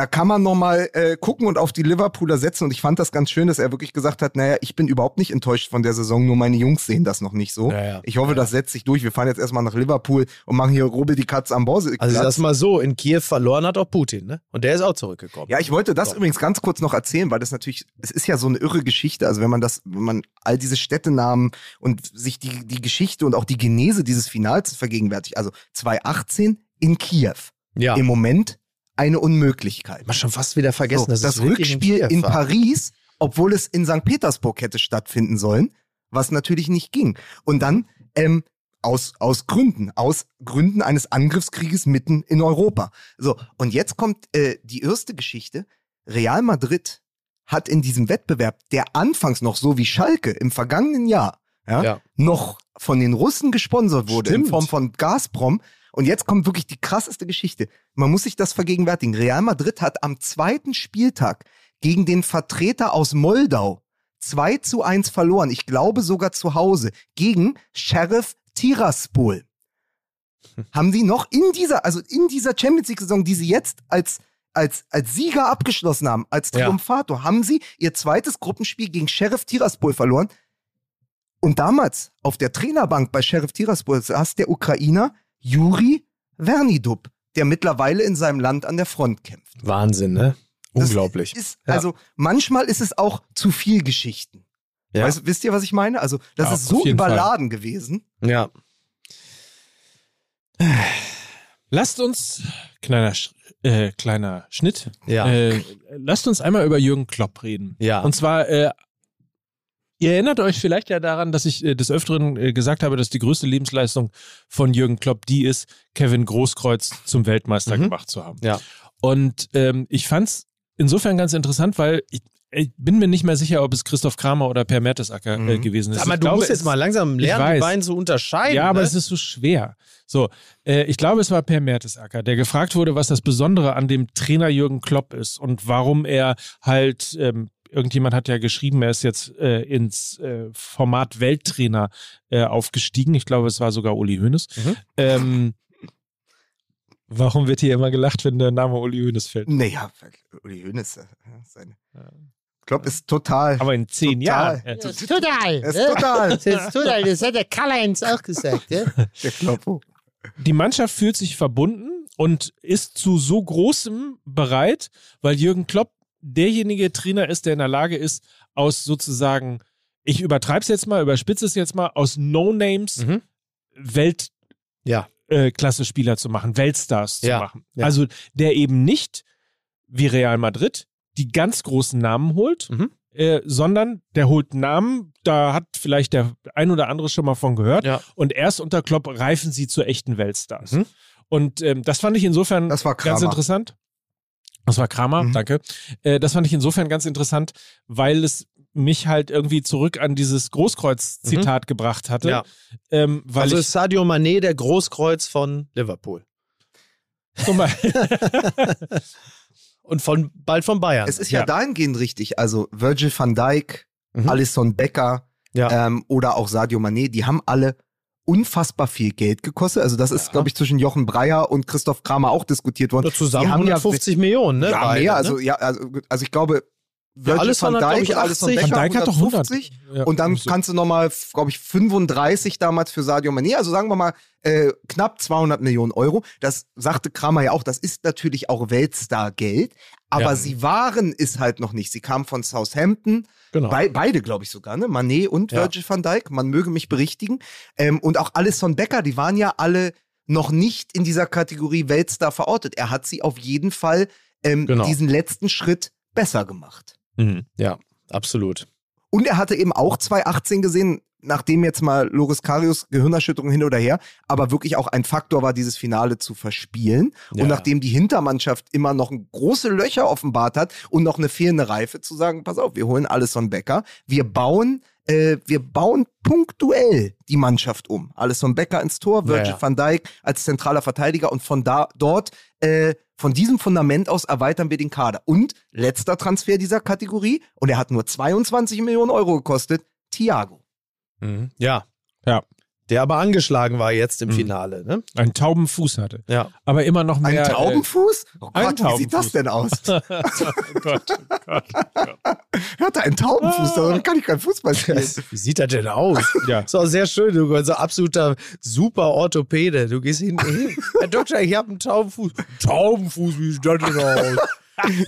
da kann man nochmal äh, gucken und auf die Liverpooler setzen. Und ich fand das ganz schön, dass er wirklich gesagt hat, naja, ich bin überhaupt nicht enttäuscht von der Saison, nur meine Jungs sehen das noch nicht so. Ja, ja. Ich hoffe, das setzt sich durch. Wir fahren jetzt erstmal nach Liverpool und machen hier Rubbel die Katze am Bause. Also das mal so, in Kiew verloren hat auch Putin, ne? Und der ist auch zurückgekommen. Ja, ich wollte das So. übrigens ganz kurz noch erzählen, weil das natürlich, es ist ja so eine irre Geschichte. Also wenn man das, wenn man all diese Städtenamen und sich die, die Geschichte und auch die Genese dieses Finals vergegenwärtigt. Also 2018 in Kiew. ja. Im Moment eine Unmöglichkeit. Man schon fast wieder vergessen, So, dass das wirklich Rückspiel in. Paris, obwohl es in St. Petersburg hätte stattfinden sollen, was natürlich nicht ging. Und dann ähm, aus, aus Gründen, aus Gründen eines Angriffskrieges mitten in Europa. So, und jetzt kommt äh, die erste Geschichte. Real Madrid hat in diesem Wettbewerb, der anfangs noch so wie Schalke im vergangenen Jahr, ja, Ja. noch von den Russen gesponsert wurde in Stimmt. Form von Gazprom. Und jetzt kommt wirklich die krasseste Geschichte. Man muss sich das vergegenwärtigen. Real Madrid hat am zweiten Spieltag gegen den Vertreter aus Moldau 2 zu 1 verloren. Ich glaube sogar zu Hause gegen Sheriff Tiraspol. Haben sie noch in dieser, also in dieser Champions League-Saison, die sie jetzt als, als, als Sieger abgeschlossen haben, als Ja. Triumphator, haben sie ihr zweites Gruppenspiel gegen Sheriff Tiraspol verloren. Und damals auf der Trainerbank bei Sheriff Tiraspol saß der Ukrainer Juri Vernidub, der mittlerweile in seinem Land an der Front kämpft. Wahnsinn, ne? Unglaublich. Ist, Ja. Also manchmal ist es auch zu viel Geschichten. Ja. Weißt, wisst ihr, was ich meine? Also das Ja, ist so jeden Fall. überladen gewesen. Ja. Lasst uns, kleiner, äh, kleiner Schnitt, Ja. äh, lasst uns einmal über Jürgen Klopp reden. Ja. Und zwar, äh, ihr erinnert euch vielleicht ja daran, dass ich äh, des Öfteren äh, gesagt habe, dass die größte Lebensleistung von Jürgen Klopp die ist, Kevin Großkreuz zum Weltmeister Mhm. gemacht zu haben. Ja. Und ähm, ich fand's insofern ganz interessant, weil ich, ich bin mir nicht mehr sicher, ob es Christoph Kramer oder Per Mertesacker äh, Mhm. gewesen ist. Ich du glaube, musst es- jetzt mal langsam lernen, die beiden zu unterscheiden. ja, aber ne? es ist so schwer. So, äh, ich glaube, es war Per Mertesacker, der gefragt wurde, was das Besondere an dem Trainer Jürgen Klopp ist und warum er halt, ähm, irgendjemand hat ja geschrieben, er ist jetzt äh, ins äh, Format Welttrainer äh, aufgestiegen. Ich glaube, es war sogar Uli Hoeneß. Mhm. Ähm, warum wird hier immer gelacht, wenn der Name Uli Hoeneß fällt? Naja, Uli Hoeneß, äh, seine Klopp ist total. Aber in zehn Total. Jahren. Ja. Das ist total. Er ist ne? total. Das ist total. Das hat der Karl-Heinz auch gesagt. Ne? Der Kloppo. Die Mannschaft fühlt sich verbunden und ist zu so großem bereit, weil Jürgen Klopp derjenige Trainer ist, der in der Lage ist, aus sozusagen, ich übertreibe es jetzt mal, überspitze es jetzt mal, aus No-Names Mhm. Welt Ja. äh, zu machen, Weltstars zu Ja, machen. ja. Also der eben nicht wie Real Madrid die ganz großen Namen holt, Mhm. äh, sondern der holt Namen, da hat vielleicht der ein oder andere schon mal von gehört und erst unter Klopp reifen sie zu echten Weltstars. Mhm. Und ähm, das fand ich insofern Das war ganz interessant. Das war Kramer, Mhm. danke. Äh, das fand ich insofern ganz interessant, weil es mich halt irgendwie zurück an dieses Großkreuz-Zitat gebracht hatte. Mhm. Ja. Ähm, weil also ich, ist Sadio Mané der Großkreuz von Liverpool. guck mal, Und von, bald von Bayern. Es ist ja, Ja. dahingehend richtig. Also Virgil van Dijk, Mhm. Alisson Becker Ja. ähm, oder auch Sadio Mané, die haben alle unfassbar viel Geld gekostet. Also das ist, Ja. glaube ich, zwischen Jochen Breyer und Christoph Kramer auch diskutiert worden. Nur zusammen die haben ja- 150 Millionen, ne? ja, beide, mehr. ne? Also, ja, also, also ich glaube, Virgil Alisson van Dijk ich, und Alisson 80. Becker Van Dijk hat doch 100. 150. Ja, Und dann so. kannst du nochmal, glaube ich, 35 damals für Sadio Mané, also sagen wir mal äh, knapp 200 Millionen Euro. Das sagte Kramer ja auch, das ist natürlich auch Weltstar-Geld, aber Ja. sie waren es halt noch nicht. Sie kamen von Southampton, Genau. Bei, beide, glaube ich sogar, ne? Mané und Ja. Virgil van Dijk. Man möge mich berichtigen. Ähm, und auch Alisson Becker, die waren ja alle noch nicht in dieser Kategorie Weltstar verortet. Er hat sie auf jeden Fall ähm, Genau. diesen letzten Schritt besser gemacht. Mhm. Ja, absolut. Und er hatte eben auch 2018 gesehen, nachdem jetzt mal Loris Karius Gehirnerschütterung hin oder her, aber wirklich auch ein Faktor war, dieses Finale zu verspielen. Ja. Und nachdem die Hintermannschaft immer noch große Löcher offenbart hat und noch eine fehlende Reife, zu sagen, pass auf, wir holen Alisson Becker, wir bauen, äh, wir bauen punktuell die Mannschaft um. Alisson Becker ins Tor, Virgil Ja, ja. van Dijk als zentraler Verteidiger und von da dort äh, von diesem Fundament aus erweitern wir den Kader. Und letzter Transfer dieser Kategorie, und er hat nur 22 Millionen Euro gekostet, Thiago. Mhm. Ja. Ja. Der aber angeschlagen war jetzt im Mhm. Finale, ne? einen tauben Fuß hatte. Ja. Aber immer noch Ein mehr. Taubenfuß? Oh ein Gott, wie sieht das Taubenfuß. denn aus? Äh, oh Gott, oh Gott, oh Gott. Er hatte einen Taubenfuß, dann kann ich kein Fußball spielen. Wie sieht das denn aus? Ja. Ist auch sehr schön, du bist so absoluter super Orthopäde. Du gehst hin, hey, Herr Doktor, ich habe einen Taubenfuß. Taubenfuß, wie sieht das denn aus?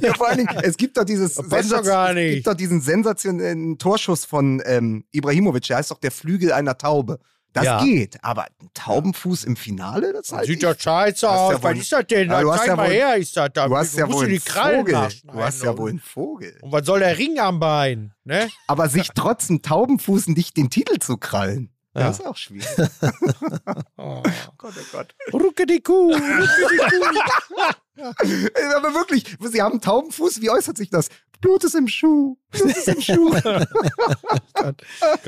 Ja, vor allen Dingen, es gibt doch dieses Das passt doch gar es nicht. gibt doch diesen sensationellen Torschuss von ähm, Ibrahimovic, der heißt doch der Flügel einer Taube. Das Ja. geht, aber ein Taubenfuß im Finale, das halte Sieht doch scheiße aus. ja Was ist das denn? Ja, du hast Zeig ja mal wohl- her, ist das da. Du hast ja wohl du die einen Vogel. Du hast ja wohl einen Vogel. Und was soll der Ring am Bein? Ne? Aber sich trotz einem Taubenfuß nicht den Titel zu krallen, Ja. das ist auch schwierig. Oh. Gott, oh Gott. Rucke die Kuh. Ey, Aber wirklich, Sie haben einen Taubenfuß, wie äußert sich das? Blut ist im Schuh. Blut ist im Schuh.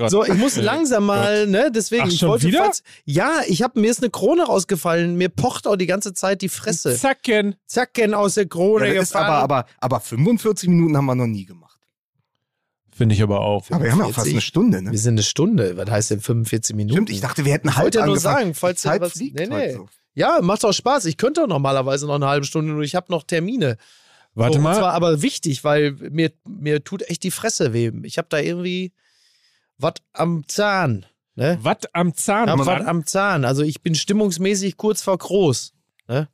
So, ich muss Äh, langsam mal, ne? Deswegen, Ach, ich schon wollte wieder? fast- Ja, ich habe mir ist eine Krone rausgefallen. Mir pocht auch die ganze Zeit die Fresse. Zacken. Zacken aus der Krone Ja, gefallen. aber, aber, aber 45 Minuten haben wir noch nie gemacht. Finde ich aber auch. Aber wir haben ja auch fast 45. eine Stunde, ne? Wir sind eine Stunde. Was heißt denn 45 Minuten? Stimmt, ich dachte, wir hätten Ich halb wollte ja nur angefangen. sagen, falls Zeit was- fliegt Nee, nee. so. Ja, macht auch Spaß. Ich könnte auch normalerweise noch eine halbe Stunde, nur ich habe noch Termine. Warte so, mal. Und zwar aber wichtig, weil mir, mir tut echt die Fresse weh. Ich habe da irgendwie was am Zahn. Ne? Was am Zahn? Ja, Mann? was am Zahn. Also ich bin stimmungsmäßig kurz vor groß.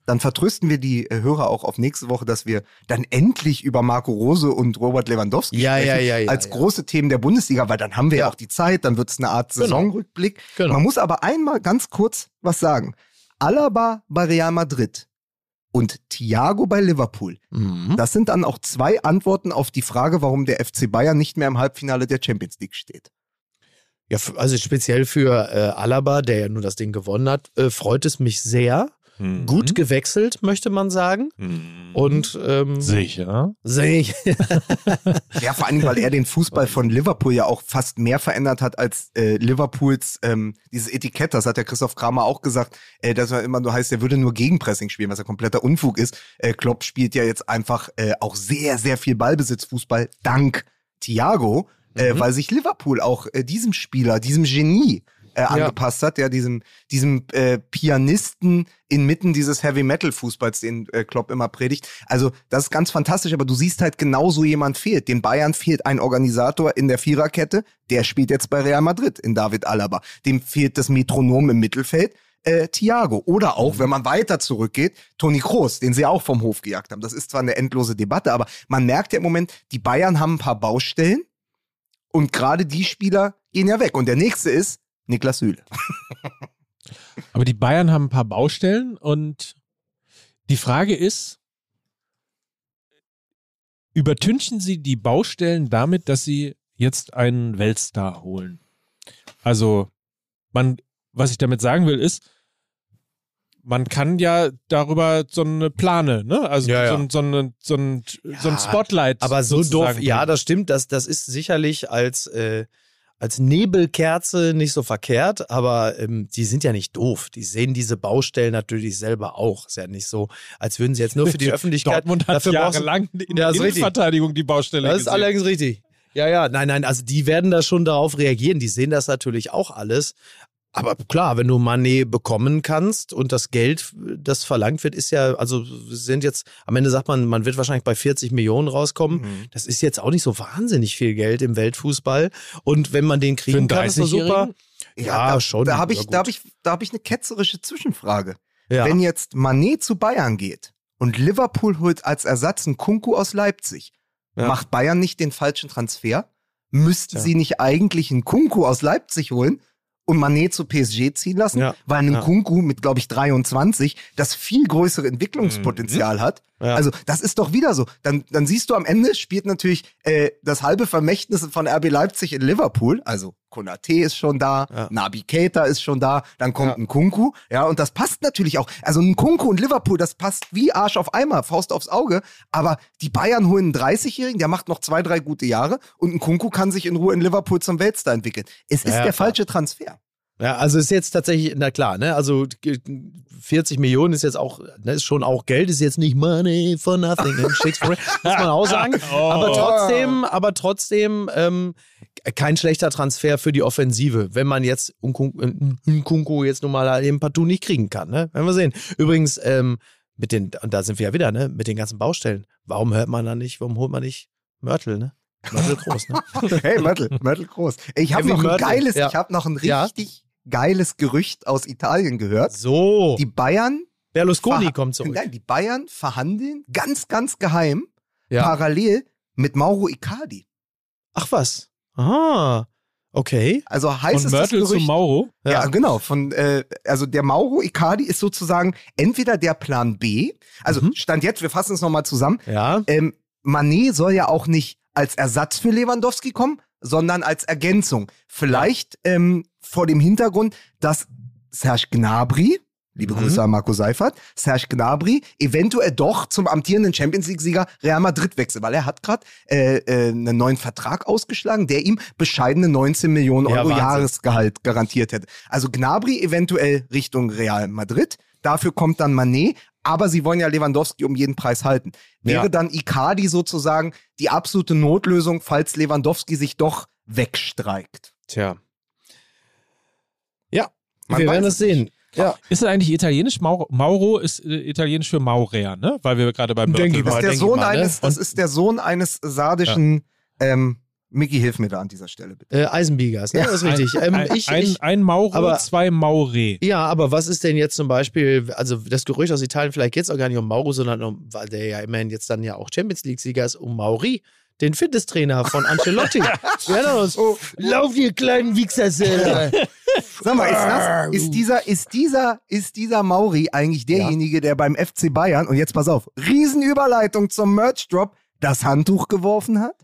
Dann vertrösten wir die äh, Hörer auch auf nächste Woche, dass wir dann endlich über Marco Rose und Robert Lewandowski Ja, sprechen, ja, ja, ja, als ja. große Themen der Bundesliga, weil dann haben wir ja Ja. auch die Zeit, dann wird es eine Art Genau. Saisonrückblick. Genau. Man muss aber einmal ganz kurz was sagen. Alaba bei Real Madrid und Thiago bei Liverpool. Mhm. Das sind dann auch zwei Antworten auf die Frage, warum der FC Bayern nicht mehr im Halbfinale der Champions League steht. Ja, also speziell für äh, Alaba, der ja nur das Ding gewonnen hat, äh, freut es mich sehr. Mhm. Gut gewechselt, möchte man sagen. Mhm. Und ähm, sicher. sehe ich. Ja, vor allem, weil er den Fußball von Liverpool ja auch fast mehr verändert hat als äh, Liverpools ähm, dieses Etikett. Das hat der Christoph Kramer auch gesagt, äh, dass er immer nur heißt, er würde nur Gegenpressing spielen, was ja kompletter Unfug ist. Äh, Klopp spielt ja jetzt einfach äh, auch sehr, sehr viel Ballbesitzfußball dank Thiago, äh, Mhm. weil sich Liverpool auch äh, diesem Spieler, diesem Genie äh, angepasst hat, ja, diesem, diesem äh, Pianisten inmitten dieses Heavy Metal Fußballs, den äh, Klopp immer predigt. Also das ist ganz fantastisch, aber du siehst halt genauso jemand fehlt. Den Bayern fehlt ein Organisator in der Viererkette, der spielt jetzt bei Real Madrid in David Alaba. Dem fehlt das Metronom im Mittelfeld. Äh, Thiago. Oder auch, wenn man weiter zurückgeht, Toni Kroos, den sie auch vom Hof gejagt haben. Das ist zwar eine endlose Debatte, aber man merkt ja im Moment, die Bayern haben ein paar Baustellen und gerade die Spieler gehen ja weg. Und der nächste ist Niklas Süle. Aber die Bayern haben ein paar Baustellen und die Frage ist, übertünchen sie die Baustellen damit, dass sie jetzt einen Weltstar holen? Also, man, was ich damit sagen will, ist, man kann ja darüber so eine Plane, ne? Also Ja, ja. so, ein- so, eine, so, ein, so ein Spotlight. Aber so doof, ja, das stimmt. Das, das ist sicherlich als, äh, als Nebelkerze nicht so verkehrt, aber ähm, die sind ja nicht doof. Die sehen diese Baustellen natürlich selber auch. Ist ja nicht so, als würden sie jetzt nur für die Öffentlichkeit. Dortmund hat dafür jahrelang in der. Innenverteidigung die Baustelle Das ist gesehen. allerdings richtig. Ja, ja, nein, nein, also die werden da schon darauf reagieren. Die sehen das natürlich auch alles. Aber klar, wenn du Money bekommen kannst und das Geld, das verlangt wird, ist ja, also sind jetzt, am Ende sagt man, man wird wahrscheinlich bei 40 Millionen rauskommen. Mhm. Das ist jetzt auch nicht so wahnsinnig viel Geld im Weltfußball. Und wenn man den kriegen kann, ist das super. 30-Jährigen? Ja, da, schon. Da habe Ja, ich, da hab ich, da hab ich eine ketzerische Zwischenfrage. Ja. Wenn jetzt Manet zu Bayern geht und Liverpool holt als Ersatz einen Kunku aus Leipzig, Ja. macht Bayern nicht den falschen Transfer? Müssten sie nicht eigentlich einen Kunku aus Leipzig holen und Manet zu PSG ziehen lassen? Ja. Weil ein Ja. Kunku mit, glaube ich, 23 das viel größere Entwicklungspotenzial hat. Ja. Also das ist doch wieder so. Dann, dann siehst du am Ende spielt natürlich äh, das halbe Vermächtnis von RB Leipzig in Liverpool. Also Konate ist schon da, Ja. Nabi Keita ist schon da, dann kommt Ja. ein Kunku. Ja, und das passt natürlich auch. Also ein Kunku und Liverpool, das passt wie Arsch auf Eimer, Faust aufs Auge. Aber die Bayern holen einen 30-Jährigen, der macht noch zwei, drei gute Jahre und ein Kunku kann sich in Ruhe in Liverpool zum Weltstar entwickeln. Es ist der falsche Transfer. Ja, also ist jetzt tatsächlich, na klar, ne, also g- 40 Millionen ist jetzt auch, ne, ist schon auch Geld, ist jetzt nicht money for nothing in Shakespeare, muss man auch sagen. Aber trotzdem, aber trotzdem ähm, kein schlechter Transfer für die Offensive, wenn man jetzt Nkun- Nkunku jetzt nun mal eben partout nicht kriegen kann, ne? Werden wir sehen. Übrigens, ähm, mit den, und da sind wir ja wieder, ne, mit den ganzen Baustellen. Warum hört man da nicht, warum holt man nicht Mörtel, ne? Mörtel groß, ne? Hey, Mörtel, Mörtel groß. Ich habe noch ein Mörtel, geiles, ja. ich habe noch ein Ja. Geiles Gerücht aus Italien gehört. So, Die Bayern Berlusconi kommt zurück. Nein, die Bayern verhandeln ganz, ganz geheim Ja. parallel mit Mauro Icardi. Ach was. Ah, okay. Also heißt Von es Mörtel zu Mauro. Ja, genau. Von, äh, also der Mauro Icardi ist sozusagen entweder der Plan B. Also Mhm. Stand jetzt, wir fassen es nochmal zusammen. Ja. Ähm, Manet soll ja auch nicht als Ersatz für Lewandowski kommen, sondern als Ergänzung. Vielleicht ähm, vor dem Hintergrund, dass Serge Gnabry, liebe Mhm. Grüße an Marco Seifert, Serge Gnabry eventuell doch zum amtierenden Champions League-Sieger Real Madrid wechselt, weil er hat gerade äh, äh, einen neuen Vertrag ausgeschlagen, der ihm bescheidene 19 Millionen Ja, Euro Wahnsinn. Jahresgehalt garantiert hätte. Also Gnabry eventuell Richtung Real Madrid, dafür kommt dann Manet, aber sie wollen ja Lewandowski um jeden Preis halten. Wäre Ja. dann Icardi sozusagen die absolute Notlösung, falls Lewandowski sich doch wegstreikt. Tja. Ja, Man wir werden es sehen. Ja. Ist das eigentlich italienisch? Mauro, Mauro ist äh, italienisch für Maurer, ne? Weil wir gerade beim Denke Mörtel ich Das mal, ist der denke ich Sohn mal, ne? eines, das ist der Sohn eines sardischen, ähm, Mickey, hilf mir da an dieser Stelle bitte. Äh, Eisenbiegers, ne? Das ist richtig. Ähm, ein, ich, ein, ich, ein Mauro, aber- zwei Maure. ja, aber was ist denn jetzt zum Beispiel, also das Gerücht aus Italien, vielleicht geht es auch gar nicht um Mauro, sondern um, weil der ja immerhin jetzt dann ja auch Champions League-Sieger ist, um Mauri, den Fitnesstrainer von Ancelotti. Uns. Oh. Lauf, ihr kleinen Wichser. Sag mal, ist, das, ist, dieser, ist, dieser, ist dieser Mauri eigentlich derjenige, der beim FC Bayern, und jetzt pass auf, Riesenüberleitung zum Merch-Drop, das Handtuch geworfen hat?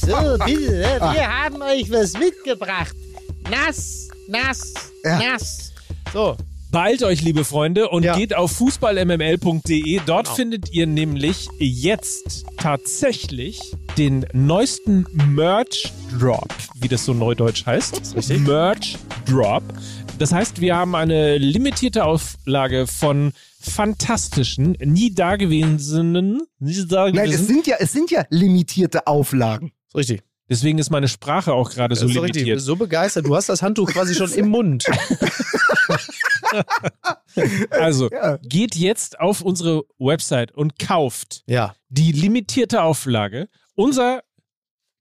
So, bitte, ne? wir haben euch was mitgebracht. Nass, nass, Ja. nass. So, Beeilt euch, liebe Freunde, und Ja. geht auf fußballmml.de. Dort Genau. findet ihr nämlich jetzt tatsächlich den neuesten Merch-Drop, wie das so neudeutsch heißt. richtig. Merch-Drop. Das heißt, wir haben eine limitierte Auflage von fantastischen, nie dagewesenen, nie Nein, es dagewesenen sind ja, es sind ja limitierte Auflagen. richtig. Deswegen ist meine Sprache auch gerade so richtig. Limitiert. bist so begeistert. Du hast das Handtuch quasi schon im Mund. Also, Ja. geht jetzt auf unsere Website und kauft Ja. die limitierte Auflage, unser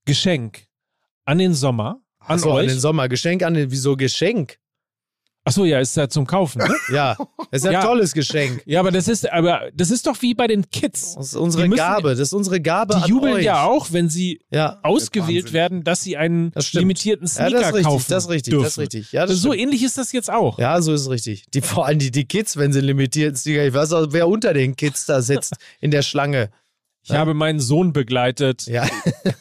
Geschenk an den Sommer, an an euch. den Sommer. Geschenk an den, wieso Geschenk? Achso, ja, ist ja zum Kaufen, ne? Ja. Das ist ein Ja. tolles Geschenk. ja, aber das ist, aber das ist doch wie bei den Kids. Das ist unsere müssen- Gabe. Das ist unsere Gabe Die an jubeln euch. ja auch, wenn sie Ja. ausgewählt werden, dass sie einen Das stimmt. limitierten Ja, Sneaker das ist richtig, kaufen das ist richtig, dürfen. das ist richtig. Ja, das so stimmt. ähnlich ist das jetzt auch. Ja, so ist es richtig. Die, vor allem die, die Kids, wenn sie limitierten Sneaker, ich weiß auch, wer unter den Kids da sitzt in der Schlange. Ich habe meinen Sohn begleitet. Ja.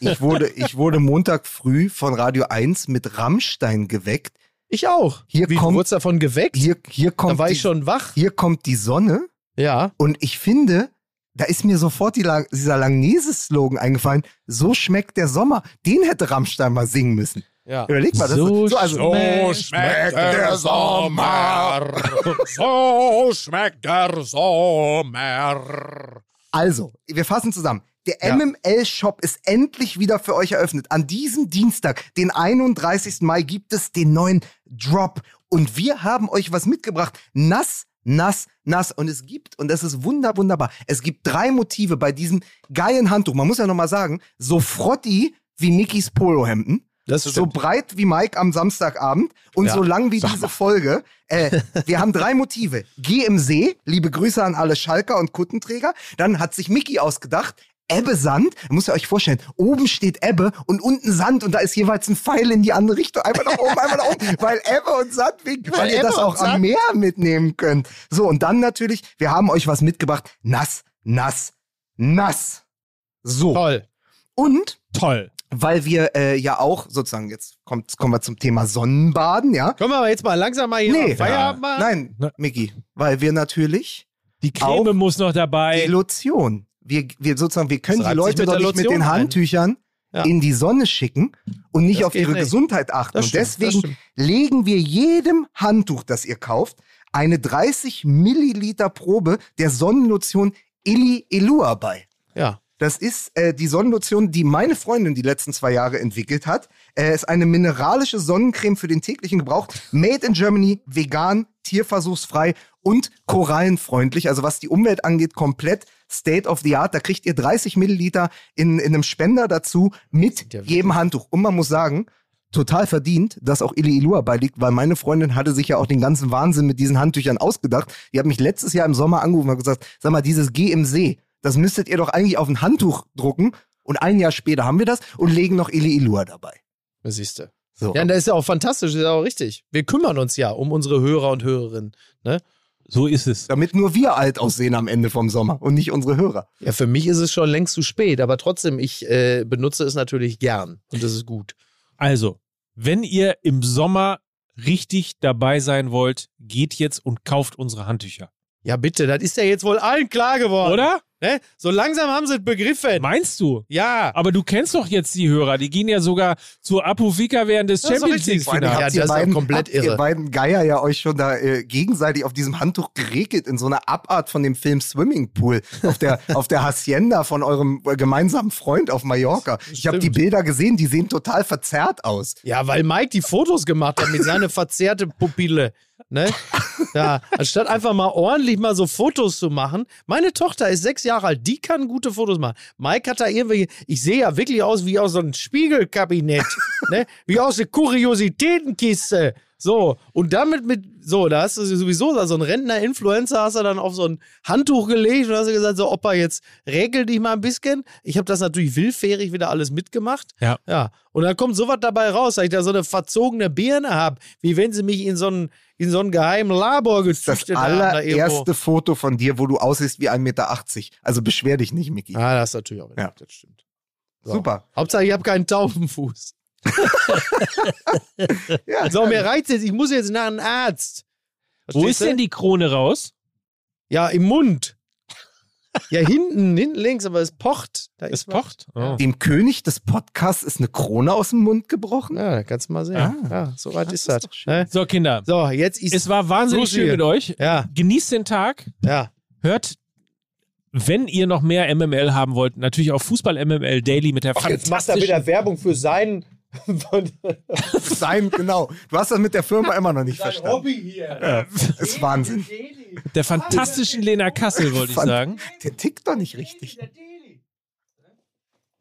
Ich wurde, ich wurde Montag früh von Radio 1 mit Rammstein geweckt. Ich auch. Hier Wie, kommt- du wurdest davon geweckt? Hier, hier, kommt da war die, ich schon wach. hier kommt die Sonne Ja. und ich finde, da ist mir sofort die, dieser Langnese-Slogan eingefallen. So schmeckt der Sommer. Den hätte Rammstein mal singen müssen. Ja. Überleg mal, das So ist so, also, so schmeckt der Sommer. So schmeckt der Sommer. Also, wir fassen zusammen. Der Ja. MML-Shop ist endlich wieder für euch eröffnet. An diesem Dienstag, den 31. Mai, gibt es den neuen Drop. Und wir haben euch was mitgebracht. Nass, nass, nass. Und es gibt, und das ist wunder, wunderbar, es gibt drei Motive bei diesem geilen Handtuch. Man muss ja nochmal sagen, so frotti wie Mickys Polohemden. Das So stimmt. breit wie Mike am Samstagabend und Ja. so lang wie diese Folge. Äh, wir haben drei Motive. Geh im See, liebe Grüße an alle Schalker und Kuttenträger. Dann hat sich Mickey ausgedacht. Ebbe Sand, muss ihr euch vorstellen, oben steht Ebbe und unten Sand und da ist jeweils ein Pfeil in die andere Richtung, einfach nach oben, einfach nach oben, weil Ebbe und Sand winken, weil, ihr Ebbe das auch am Meer mitnehmen könnt. So, und dann natürlich, wir haben euch was mitgebracht, nass, nass, nass. So. Toll. Und Toll. weil wir äh, ja auch sozusagen, jetzt kommt, kommen wir zum Thema Sonnenbaden, ja? Können wir aber jetzt mal langsam mal hier Nee. Feierabend machen? Nein, Na- Micky, weil wir natürlich Die Creme Auch muss noch die dabei. Lotion, wir, wir sozusagen, wir können die Leute doch nicht mit den. Handtüchern Ja. in die Sonne schicken und nicht Das auf ihre nicht. Gesundheit achten. Das und stimmt, deswegen legen wir jedem Handtuch, das ihr kauft, eine 30 Milliliter Probe der Sonnenlotion Illy Elua bei. Ja. Das ist äh, die Sonnenlotion, die meine Freundin die letzten zwei Jahre entwickelt hat. Äh, ist eine mineralische Sonnencreme für den täglichen Gebrauch. Made in Germany, vegan, tierversuchsfrei und korallenfreundlich. Also was die Umwelt angeht, komplett State of the Art. Da kriegt ihr 30 Milliliter in, in einem Spender dazu mit Ja, jedem Handtuch. Und man muss sagen, total verdient, dass auch Ili Ilua beiliegt, weil meine Freundin hatte sich ja auch den ganzen Wahnsinn mit diesen Handtüchern ausgedacht. Die hat mich letztes Jahr im Sommer angerufen und gesagt, sag mal, dieses G im See, das müsstet ihr doch eigentlich auf ein Handtuch drucken. Und ein Jahr später haben wir das und legen noch Ili Ilua dabei. Das siehst du. So. Ja, und das ist ja auch fantastisch, das ist ja auch richtig. Wir kümmern uns ja um unsere Hörer und Hörerinnen. Ne? So ist es. Damit nur wir alt aussehen am Ende vom Sommer und nicht unsere Hörer. Ja, für mich ist es schon längst zu spät, aber trotzdem, ich äh, benutze es natürlich gern und das ist gut. Also, wenn ihr im Sommer richtig dabei sein wollt, geht jetzt und kauft unsere Handtücher. Ja, bitte, das ist ja jetzt wohl allen klar geworden. Oder? Ne? So langsam haben sie es begriffen. Meinst du? Ja. Aber du kennst doch jetzt die Hörer. Die gehen ja sogar zur Apofika während des Das Champions. League Finals. Ja, das ist ja beiden, komplett habt ihr irre. beiden Geier ja euch schon da äh, gegenseitig auf diesem Handtuch geregelt in so einer Abart von dem Film Swimming Pool auf der, auf der Hacienda von eurem äh, gemeinsamen Freund auf Mallorca. Ich habe die. Bilder gesehen, die sehen total verzerrt aus. Ja, weil Mike die Fotos gemacht hat mit seiner verzerrte Pupille. Ne? Ja, anstatt einfach mal ordentlich mal so Fotos zu machen. Meine Tochter ist sechs Jahre alt, die kann gute Fotos machen. Mike hat da irgendwelche, ich sehe ja wirklich aus wie aus so einem Spiegelkabinett, ne? Wie aus der Kuriositätenkiste. So, und damit mit, so, da hast du sowieso so einen Rentner-Influencer, hast du dann auf so ein Handtuch gelegt und hast du gesagt, so, Opa, jetzt regel dich mal ein bisschen. Ich habe das natürlich willfährig wieder alles mitgemacht. Ja. Ja. Und dann kommt sowas dabei raus, dass ich da so eine verzogene Birne habe, wie wenn sie mich in so einen, in so einen geheimen Labor Das gezüchtet haben. da irgendwo. allererste Foto von dir, wo du aussiehst wie 1,80 Meter. Also beschwer dich nicht, Micky. Ah, das ist natürlich auch. Ja. Das stimmt. So. Super. Hauptsache, ich habe keinen Taubenfuß. Ja, So, mir reizt jetzt, ich muss jetzt nach einem Arzt. Wo Verstehst ist du? denn die Krone raus? Ja, im Mund. Ja, hinten, hinten links, aber es pocht. Da Es ist pocht. Oh. Dem König des Podcasts ist eine Krone aus dem Mund gebrochen. Ja, kannst du mal sehen. Ah. ja, so weit ist ist das. Ne? So, Kinder. So, jetzt ist. Es war wahnsinnig Lucy. schön mit euch. Ja, Genießt den Tag. ja. Hört wenn ihr noch mehr MML haben wollt, natürlich auch Fußball MML Daily mit der Ach, jetzt macht er fantastischen wieder Werbung für seinen, Sein, genau. Du hast das mit der Firma immer noch nicht verstanden. hier. Ist Wahnsinn. der fantastischen Lena Kassel, wollte ich sagen. Der tickt doch nicht richtig.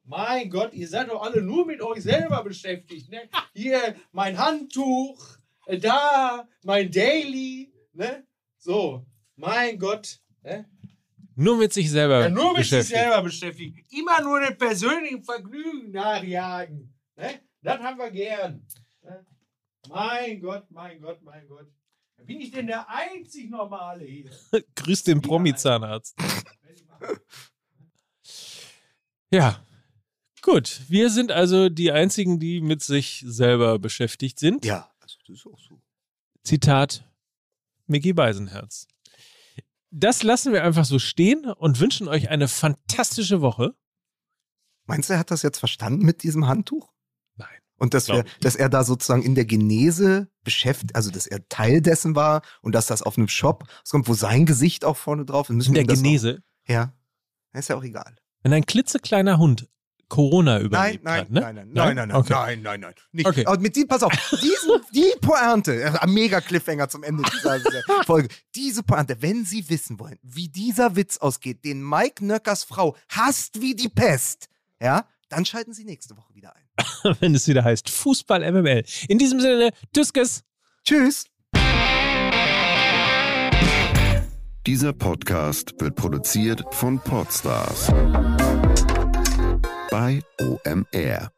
Mein Gott, ihr seid doch alle nur mit euch selber beschäftigt. Ne? Hier mein Handtuch, äh, da mein Daily. Ne? So, mein Gott. Ne? Nur mit sich selber Ja, nur mit sich beschäftigt. selber beschäftigt. Immer nur den persönlichen Vergnügen nachjagen. Ne? Das haben wir gern. Mein Gott, mein Gott, mein Gott. Bin ich denn der einzig Normale hier? Grüß den Promi-Zahnarzt. Ja. Gut, wir sind also die einzigen, die mit sich selber beschäftigt sind. Ja, also das ist auch so. Zitat Mickey Beisenherz. Das lassen wir einfach so stehen und wünschen euch eine fantastische Woche. Meinst du, er hat das jetzt verstanden mit diesem Handtuch? Nein. Und dass, wir, dass er da sozusagen in der Genese beschäftigt, also dass er Teil dessen war und dass das auf einem Shop kommt, wo sein Gesicht auch vorne drauf ist. Müssen In der Genese. Noch, ja, ist ja auch egal. Wenn ein klitzekleiner Hund Corona Nein, überlebt nein, hat, ne? nein, nein, nein, nein, nein, Okay. nein, nein, nein. Nicht. Okay. Aber mit die, pass auf, diesen, die Pointe, äh, mega Cliffhanger zum Ende dieser Folge. Diese Pointe, wenn Sie wissen wollen, wie dieser Witz ausgeht, den Mike Nöckers Frau hasst wie die Pest, ja, dann schalten Sie nächste Woche wieder ein. wenn es wieder heißt Fußball MML. In diesem Sinne, Tschüss. Tschüss. Dieser Podcast wird produziert von Podstars bei OMR.